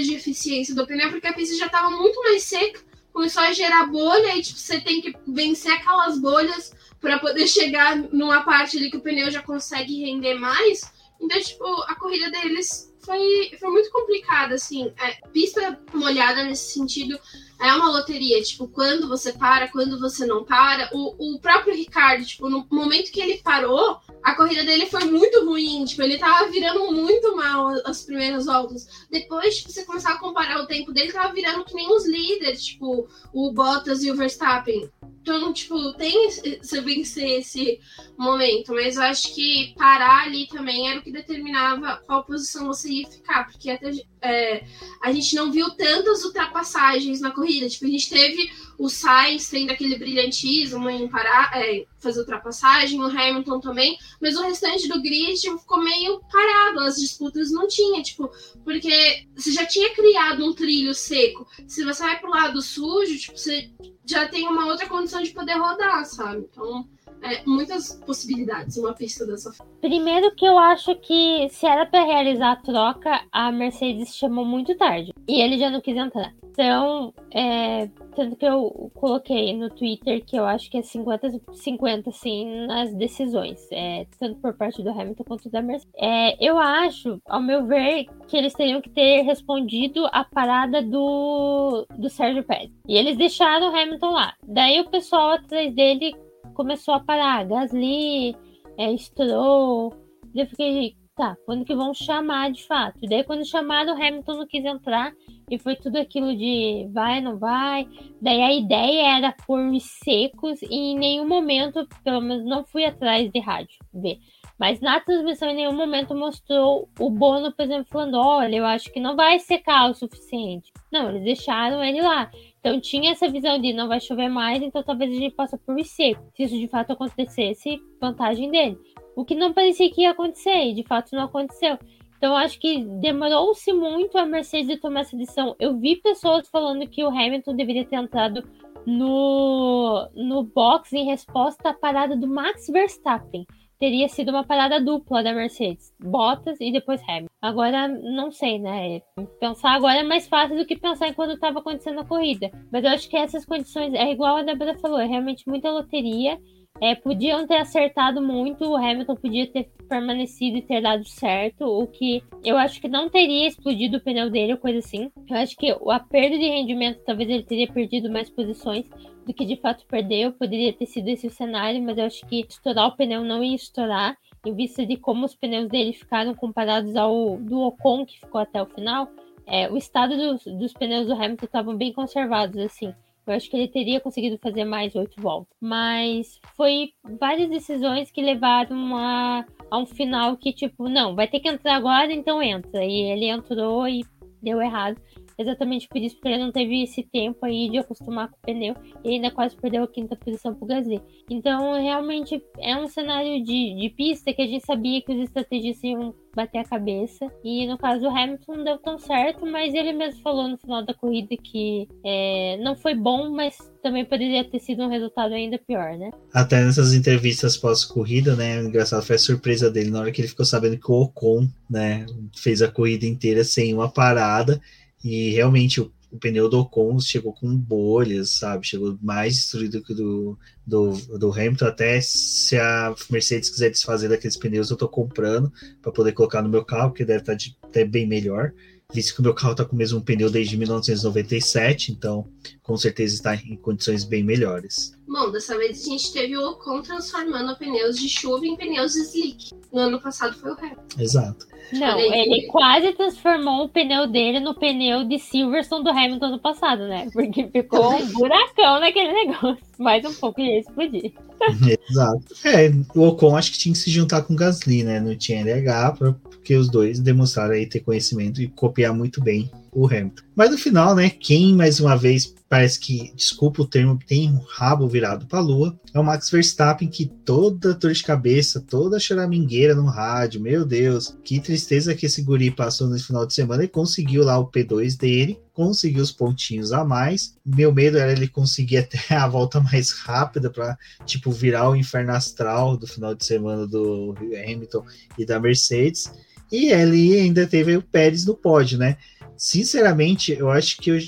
de eficiência do pneu, porque a pista já estava muito mais seca, começou a gerar bolha e tipo, você tem que vencer aquelas bolhas para poder chegar numa parte ali que o pneu já consegue render mais. Então, tipo, a corrida deles foi, foi muito complicada, assim. É, pista molhada nesse sentido é uma loteria, tipo, quando você para, quando você não para. O, o próprio Ricardo, tipo, no momento que ele parou, a corrida dele foi muito ruim, tipo, ele tava virando muito mal as primeiras voltas. Depois, tipo, você começar a comparar o tempo dele, tava virando que nem os líderes, tipo, o Bottas e o Verstappen. Então, tipo, tem você vencer esse momento, mas eu acho que parar ali também era o que determinava qual posição você ia ficar, porque até é, a gente não viu tantas ultrapassagens na corrida. Tipo, a gente teve o Sainz tendo aquele brilhantismo em parar, é, fazer ultrapassagem, o Hamilton também, mas o restante do grid ficou meio parado, as disputas não tinha, tipo, porque você já tinha criado um trilho seco. Se você vai pro lado sujo, tipo, você já tem uma outra condição de poder rodar, sabe? Então é, muitas possibilidades uma pista dessa forma. Primeiro que eu acho que se era para realizar a troca, a Mercedes chamou muito tarde. E ele já não quis entrar. Então, é, tanto que eu coloquei no Twitter que eu acho que é 50-50, assim, nas decisões. É, tanto por parte do Hamilton quanto da Mercedes. É, eu acho, ao meu ver, que eles teriam que ter respondido a parada do, do Sérgio Pérez. E eles deixaram o Hamilton lá. Daí o pessoal atrás dele começou a parar. Gasly, é, Stroll. Eu fiquei, tá, quando que vão chamar de fato? Daí quando chamaram, o Hamilton não quis entrar. E foi tudo aquilo de vai, não vai. Daí a ideia era os secos e em nenhum momento, pelo menos não fui atrás de rádio ver. Mas na transmissão em nenhum momento mostrou o Bono, por exemplo, falando: olha, eu acho que não vai secar o suficiente. Não, eles deixaram ele lá. Então tinha essa visão de não vai chover mais, então talvez a gente possa por seco. Se isso de fato acontecesse, vantagem dele. O que não parecia que ia acontecer, e de fato não aconteceu. Então acho que demorou-se muito a Mercedes tomar essa decisão. Eu vi pessoas falando que o Hamilton deveria ter entrado no, no box em resposta à parada do Max Verstappen teria sido uma parada dupla da Mercedes. Bottas e depois Hamilton. Agora, não sei, né? Pensar agora é mais fácil do que pensar quando estava acontecendo a corrida. Mas eu acho que essas condições, é igual a Débora falou, é realmente muita loteria. É, podiam ter acertado muito, o Hamilton podia ter permanecido e ter dado certo, o que eu acho que não teria explodido o pneu dele ou coisa assim. Eu acho que a perda de rendimento, talvez ele teria perdido mais posições, do que de fato perdeu. Poderia ter sido esse o cenário, mas eu acho que estourar o pneu não ia estourar, em vista de como os pneus dele ficaram comparados ao do Ocon, que ficou até o final. É, o estado dos, dos pneus do Hamilton estavam bem conservados, assim. Eu acho que ele teria conseguido fazer mais oito voltas. Mas foi várias decisões que levaram a, a um final que, tipo, não, vai ter que entrar agora, então entra. E ele entrou e deu errado. exatamente por isso, porque ele não teve esse tempo aí de acostumar com o pneu e ainda quase perdeu a quinta posição pro Gasly. Então, realmente é um cenário de, de pista que a gente sabia que os estrategistas iam bater a cabeça. E no caso do Hamilton não deu tão certo, mas ele mesmo falou no final da corrida que é, não foi bom, mas também poderia ter sido um resultado ainda pior, né? Até nessas entrevistas pós-corrida, né? Engraçado foi a surpresa dele na hora que ele ficou sabendo que o Ocon, né, fez a corrida inteira sem uma parada. E realmente o o pneu do Ocon chegou com bolhas, sabe? Chegou mais destruído que do, do, do Hamilton. Até se a Mercedes quiser desfazer daqueles pneus, eu tô comprando para poder colocar no meu carro, porque deve estar tá de, até bem melhor. Visto que o meu carro está com o mesmo pneu desde 1997, então com certeza está em condições bem melhores. Bom, dessa vez a gente teve o Ocon transformando pneus de chuva em pneus slick. No ano passado foi o Hamilton. Exato. Não, ele quase transformou o pneu dele no pneu de Silverstone do Hamilton no passado, né? Porque ficou um buracão naquele negócio. Mais um pouco ia explodir. Exato. É, o Ocon acho que tinha que se juntar com o Gasly, né? No tinha LH, porque os dois demonstraram aí ter conhecimento e copiar muito bem o Hamilton. Mas no final, né, quem mais uma vez parece que, desculpa o termo, tem um rabo virado para a lua, é o Max Verstappen que toda dor de cabeça, toda choramingueira no rádio, meu Deus, que tristeza que esse guri passou nesse final de semana e conseguiu lá o P2 dele, conseguiu os pontinhos a mais. Meu medo era ele conseguir até a volta mais rápida para tipo virar o inferno astral do final de semana do Hamilton e da Mercedes. E ele ainda teve o Pérez no pódio, né? Sinceramente, eu acho que o,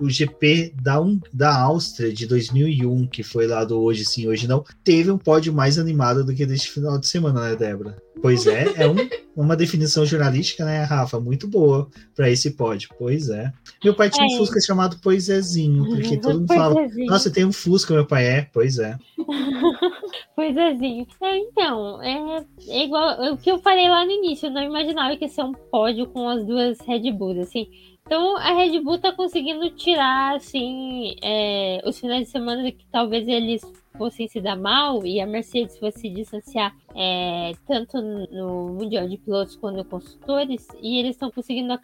o GP da, um, da Áustria de 2001, que foi lá do Hoje Sim, Hoje Não, teve um pódio mais animado do que deste final de semana, né, Débora? Pois é, é um, uma definição jornalística, né, Rafa? Muito boa para esse pódio. Pois é. Meu pai tinha é. um Fusca chamado Poisézinho, porque todo mundo fala, nossa, tem um Fusca, meu pai é. Pois é. Poisézinho. É, então, é, é, igual o que eu falei lá no início, eu não imaginava que ia ser um pódio com as duas Red Bulls, assim. Então a Red Bull tá conseguindo tirar, assim, é, os finais de semana que talvez eles fossem se dar mal e a Mercedes fosse se distanciar é, tanto no Mundial de Pilotos quanto no Construtores, e eles estão conseguindo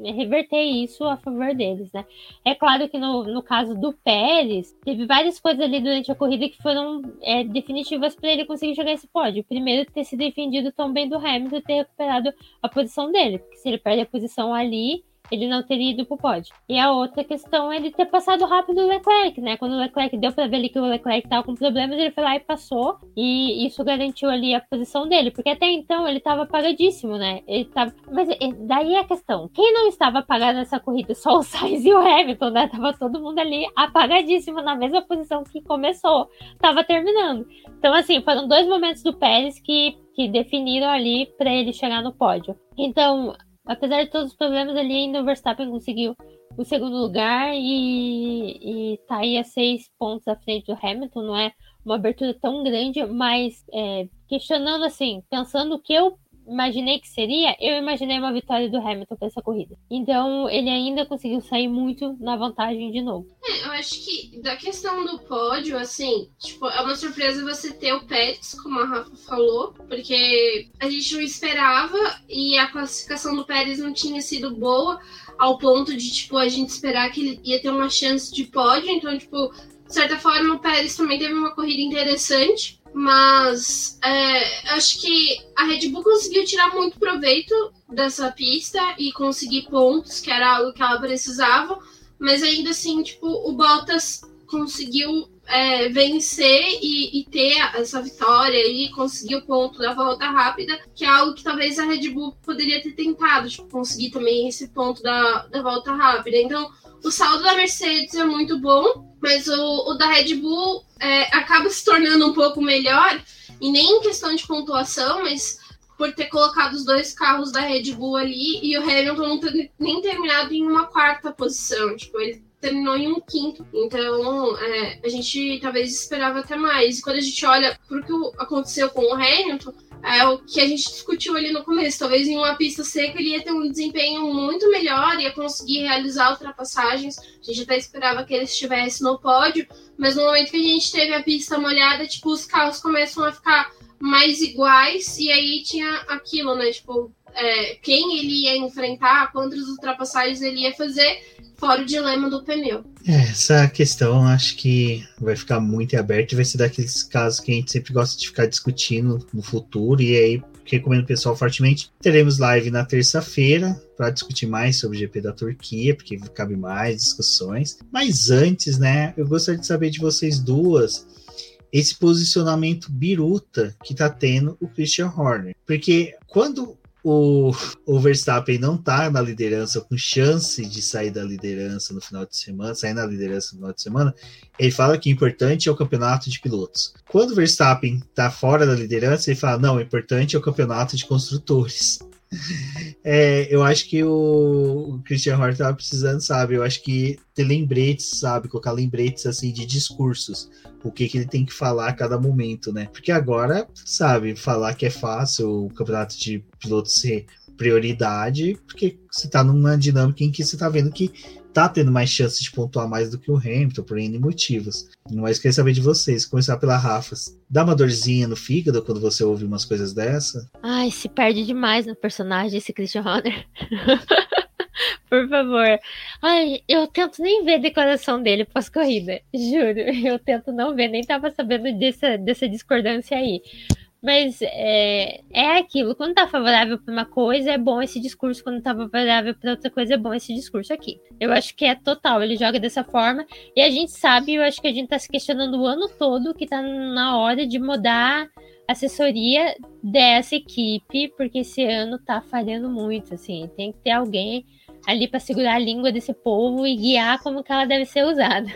reverter isso a favor deles, né? É claro que no, no caso do Pérez, teve várias coisas ali durante a corrida que foram é, definitivas para ele conseguir chegar esse pódio. Primeiro, ter se defendido tão bem do Hamilton e ter recuperado a posição dele, porque se ele perde a posição ali, ele não teria ido pro pódio. E a outra questão é ele ter passado rápido o Leclerc, né? Quando o Leclerc deu para ver ali que o Leclerc tava com problemas, ele foi lá e passou. E isso garantiu ali a posição dele, porque até então ele tava apagadíssimo, né? Ele tava. Mas daí é a questão: quem não estava apagado nessa corrida? Só o Sainz e o Hamilton, né? Tava todo mundo ali apagadíssimo na mesma posição que começou. Tava terminando. Então, assim, foram dois momentos do Pérez que, que definiram ali para ele chegar no pódio. Então, apesar de todos os problemas ali, ainda o Verstappen conseguiu o segundo lugar e, e tá aí a seis pontos à frente do Hamilton, não é uma abertura tão grande, mas é, questionando assim, pensando o que eu imaginei que seria, eu imaginei uma vitória do Hamilton para essa corrida. Então ele ainda conseguiu sair muito na vantagem de novo. É, eu acho que da questão do pódio, assim, tipo, é uma surpresa você ter o Pérez, como a Rafa falou, porque a gente não esperava e a classificação do Pérez não tinha sido boa ao ponto de, tipo, a gente esperar que ele ia ter uma chance de pódio. Então, tipo, de certa forma, o Pérez também teve uma corrida interessante. Mas é, acho que a Red Bull conseguiu tirar muito proveito dessa pista e conseguir pontos, que era algo que ela precisava. Mas ainda assim, tipo, o Bottas conseguiu é, vencer e, e, ter essa vitória e conseguir o ponto da volta rápida, que é algo que talvez a Red Bull poderia ter tentado, tipo, conseguir também esse ponto da, da volta rápida. Então, o saldo da Mercedes é muito bom, mas o, o da Red Bull é, acaba se tornando um pouco melhor, e nem em questão de pontuação, mas por ter colocado os dois carros da Red Bull ali e o Hamilton não ter nem terminado em uma quarta posição. Tipo, ele terminou em um quinto. Então, é, a gente talvez esperava até mais. E quando a gente olha o que aconteceu com o Hamilton, é o que a gente discutiu ali no começo. Talvez em uma pista seca ele ia ter um desempenho muito melhor, ia conseguir realizar ultrapassagens. A gente até esperava que ele estivesse no pódio, mas no momento que a gente teve a pista molhada, tipo, os carros começam a ficar mais iguais, e aí tinha aquilo, né? Tipo, é, quem ele ia enfrentar, quantas ultrapassagens ele ia fazer, fora o dilema do pneu. É, essa questão acho que vai ficar muito aberta e vai ser daqueles casos que a gente sempre gosta de ficar discutindo no futuro, e aí recomendo o pessoal fortemente. Teremos live na terça-feira para discutir mais sobre o GP da Turquia, porque cabe mais discussões. Mas antes, né, eu gostaria de saber de vocês duas esse posicionamento biruta que tá tendo o Christian Horner. Porque quando o, o Verstappen não tá na liderança, com chance de sair da liderança no final de semana, sair na liderança no final de semana, ele fala que o importante é o campeonato de pilotos. Quando o Verstappen tá fora da liderança, ele fala: não, o importante é o campeonato de construtores. É, eu acho que o, o Christian Horner tava precisando, sabe? Eu acho que ter lembretes, sabe? Colocar lembretes assim de discursos. O que, que ele tem que falar a cada momento, né? Porque agora, sabe, falar que é fácil o campeonato de pilotos ser prioridade, porque você tá numa dinâmica em que você tá vendo que tá tendo mais chances de pontuar mais do que o Hamilton, por N motivos. Mas queria saber de vocês, começar pela Rafa. Dá uma dorzinha no fígado quando você ouve umas coisas dessa? Ai, se perde demais no personagem esse Christian Horner. Por favor. Ai, eu tento nem ver a declaração dele pós-corrida. Juro. Eu tento não ver, nem tava sabendo dessa, dessa discordância aí. Mas é, é aquilo, quando tá favorável para uma coisa, é bom esse discurso, quando tá favorável para outra coisa, é bom esse discurso aqui. Eu acho que é total, ele joga dessa forma, e a gente sabe, eu acho que a gente tá se questionando o ano todo que tá na hora de mudar assessoria dessa equipe, porque esse ano tá falhando muito, assim, tem que ter alguém ali para segurar a língua desse povo e guiar como que ela deve ser usada.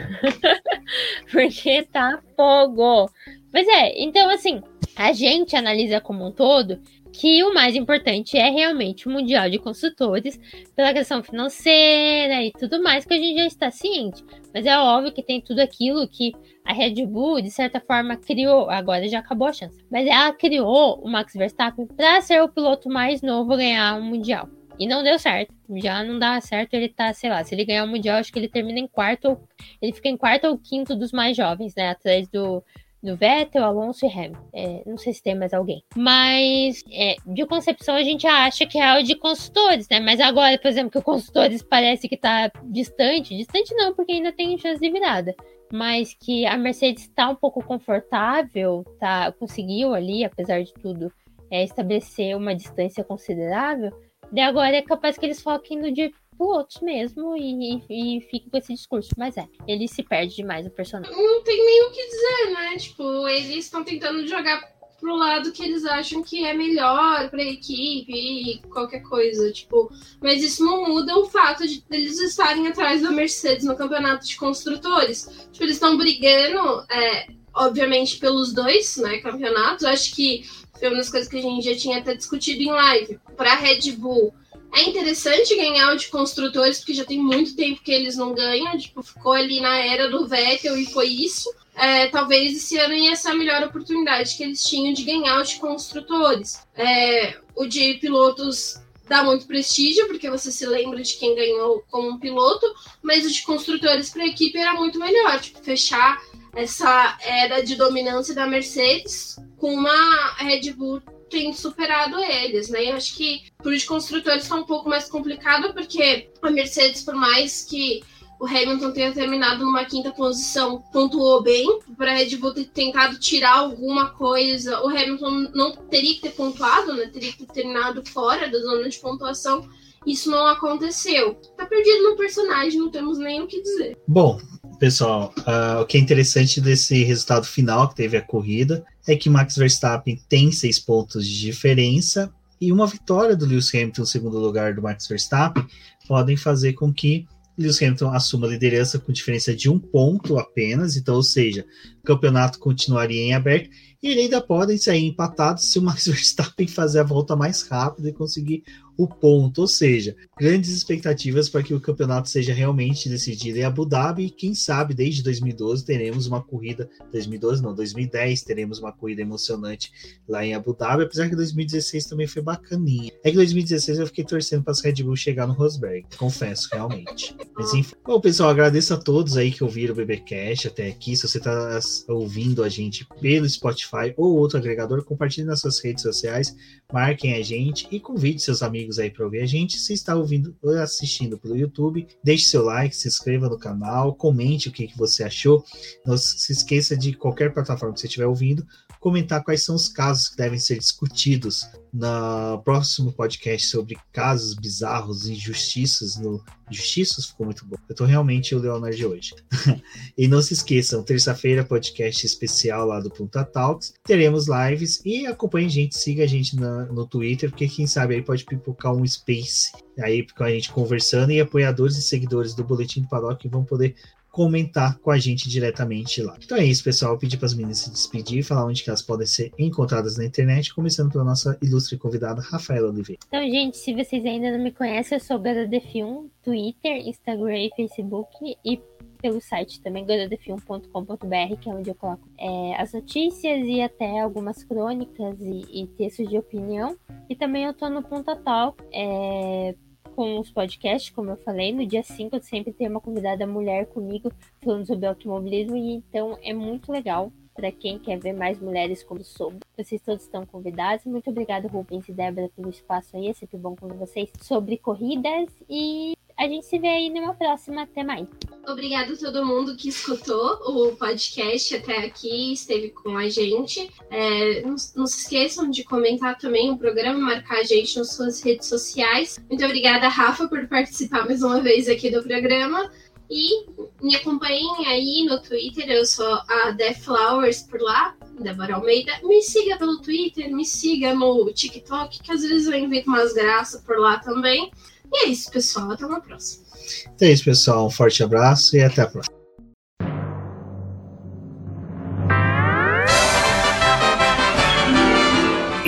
porque tá fogo. Mas é, então assim, a gente analisa como um todo que o mais importante é realmente o Mundial de Construtores, pela questão financeira e tudo mais, que a gente já está ciente. Mas é óbvio que tem tudo aquilo que a Red Bull, de certa forma, criou. Agora já acabou a chance. Mas ela criou o Max Verstappen para ser o piloto mais novo a ganhar um Mundial. E não deu certo. Já não dá certo ele tá, sei lá, se ele ganhar o Mundial, acho que ele termina em quarto. Ele fica em quarto ou quinto dos mais jovens, né? Atrás do do Vettel, Alonso e Hamilton. É, não sei se tem mais alguém. Mas é, de concepção a gente acha que é o de consultores, né? Mas agora, por exemplo, que o consultores parece que tá distante. Distante não, porque ainda tem chance de virada. Mas que a Mercedes está um pouco confortável, tá, conseguiu ali, apesar de tudo, é, estabelecer uma distância considerável. E agora é capaz que eles foquem no de outros mesmo e, e, e fica com esse discurso. Mas é, ele se perde demais o personagem. Não tem nem o que dizer, né? Tipo, eles estão tentando jogar pro lado que eles acham que é melhor pra equipe e qualquer coisa, tipo, mas isso não muda o fato de eles estarem atrás da Mercedes no campeonato de construtores. Tipo, eles estão brigando, é, obviamente, pelos dois, né, campeonatos. Acho que foi uma das coisas que a gente já tinha até discutido em live. Pra Red Bull, é interessante ganhar o de construtores, porque já tem muito tempo que eles não ganham. Tipo, ficou ali na era do Vettel e foi isso. É, talvez esse ano ia ser a melhor oportunidade que eles tinham de ganhar o de construtores. É, o de pilotos dá muito prestígio, porque você se lembra de quem ganhou como um piloto, mas o de construtores para a equipe era muito melhor. Tipo, fechar essa era de dominância da Mercedes com uma Red Bull tem superado eles, né? Eu acho que por os construtores está um pouco mais complicado, porque a Mercedes, por mais que o Hamilton tenha terminado numa quinta posição, pontuou bem. Para a Red Bull ter tentado tirar alguma coisa, o Hamilton não teria que ter pontuado, né? Teria que ter terminado fora da zona de pontuação. Isso não aconteceu. Tá perdido no personagem, não temos nem o que dizer. Bom, pessoal, uh, o que é interessante desse resultado final que teve a corrida é que Max Verstappen tem seis pontos de diferença e uma vitória do Lewis Hamilton no segundo lugar do Max Verstappen podem fazer com que Lewis Hamilton assuma a liderança com diferença de um ponto apenas, então, ou seja, o campeonato continuaria em aberto e ele ainda podem sair empatados se o Max Verstappen fazer a volta mais rápida e conseguir o ponto, ou seja, grandes expectativas para que o campeonato seja realmente decidido em Abu Dhabi quem sabe desde 2012 teremos uma corrida, 2012 não, 2010 teremos uma corrida emocionante lá em Abu Dhabi, apesar que 2016 também foi bacaninha. É que 2016 eu fiquei torcendo para as Red Bull chegar no Rosberg, confesso, realmente. Mas enfim. Bom, pessoal, agradeço a todos aí que ouviram o BBcast até aqui. Se você está ouvindo a gente pelo Spotify ou outro agregador, compartilhe nas suas redes sociais, marquem a gente e convide seus amigos aí para ouvir a gente. Se está ouvindo ou assistindo pelo YouTube, deixe seu like, se inscreva no canal, comente o que, que você achou. Não se esqueça de qualquer plataforma que você estiver ouvindo, comentar quais são os casos que devem ser discutidos no próximo podcast sobre casos bizarros, injustiças no Justiças ficou muito bom. Eu tô realmente o Leonard de hoje. e não se esqueçam, terça-feira, podcast especial lá do Punta Talks. Teremos lives e acompanhe a gente, siga a gente na, no Twitter, porque quem sabe aí pode pipocar um space aí com a gente conversando e apoiadores e seguidores do Boletim do Paddock vão poder comentar com a gente diretamente lá. Então é isso, pessoal. Eu pedi para as meninas se despedir falar onde elas podem ser encontradas na internet, começando pela nossa ilustre convidada, Rafaela Oliveira. Então, gente, se vocês ainda não me conhecem, eu sou Gada Film, Twitter, Instagram e Facebook e pelo site também, godadefilm.com.br, que é onde eu coloco é, as notícias e até algumas crônicas e, e, textos de opinião. E também eu tô no Ponta Talk, é, com os podcasts, como eu falei. No dia 5 eu sempre tenho uma convidada mulher comigo falando sobre automobilismo, e então é muito legal para quem quer ver mais mulheres como sou. Vocês todos estão convidados. Muito obrigada, Rubens e Débora, pelo espaço aí. É sempre bom com vocês sobre corridas. E a gente se vê aí numa próxima. Até mais. Obrigada a todo mundo que escutou o podcast até aqui, esteve com a gente. É, não, não, se esqueçam de comentar também o programa, marcar a gente nas suas redes sociais. Muito obrigada, Rafa, por participar mais uma vez aqui do programa. E me acompanhem aí no Twitter, eu sou a Death Flowers por lá, Débora Almeida. Me siga pelo Twitter, me siga no TikTok, que às vezes eu invito umas graças por lá também. E é isso, pessoal. Até uma próxima. Então é isso, pessoal. Um forte abraço e até a próxima.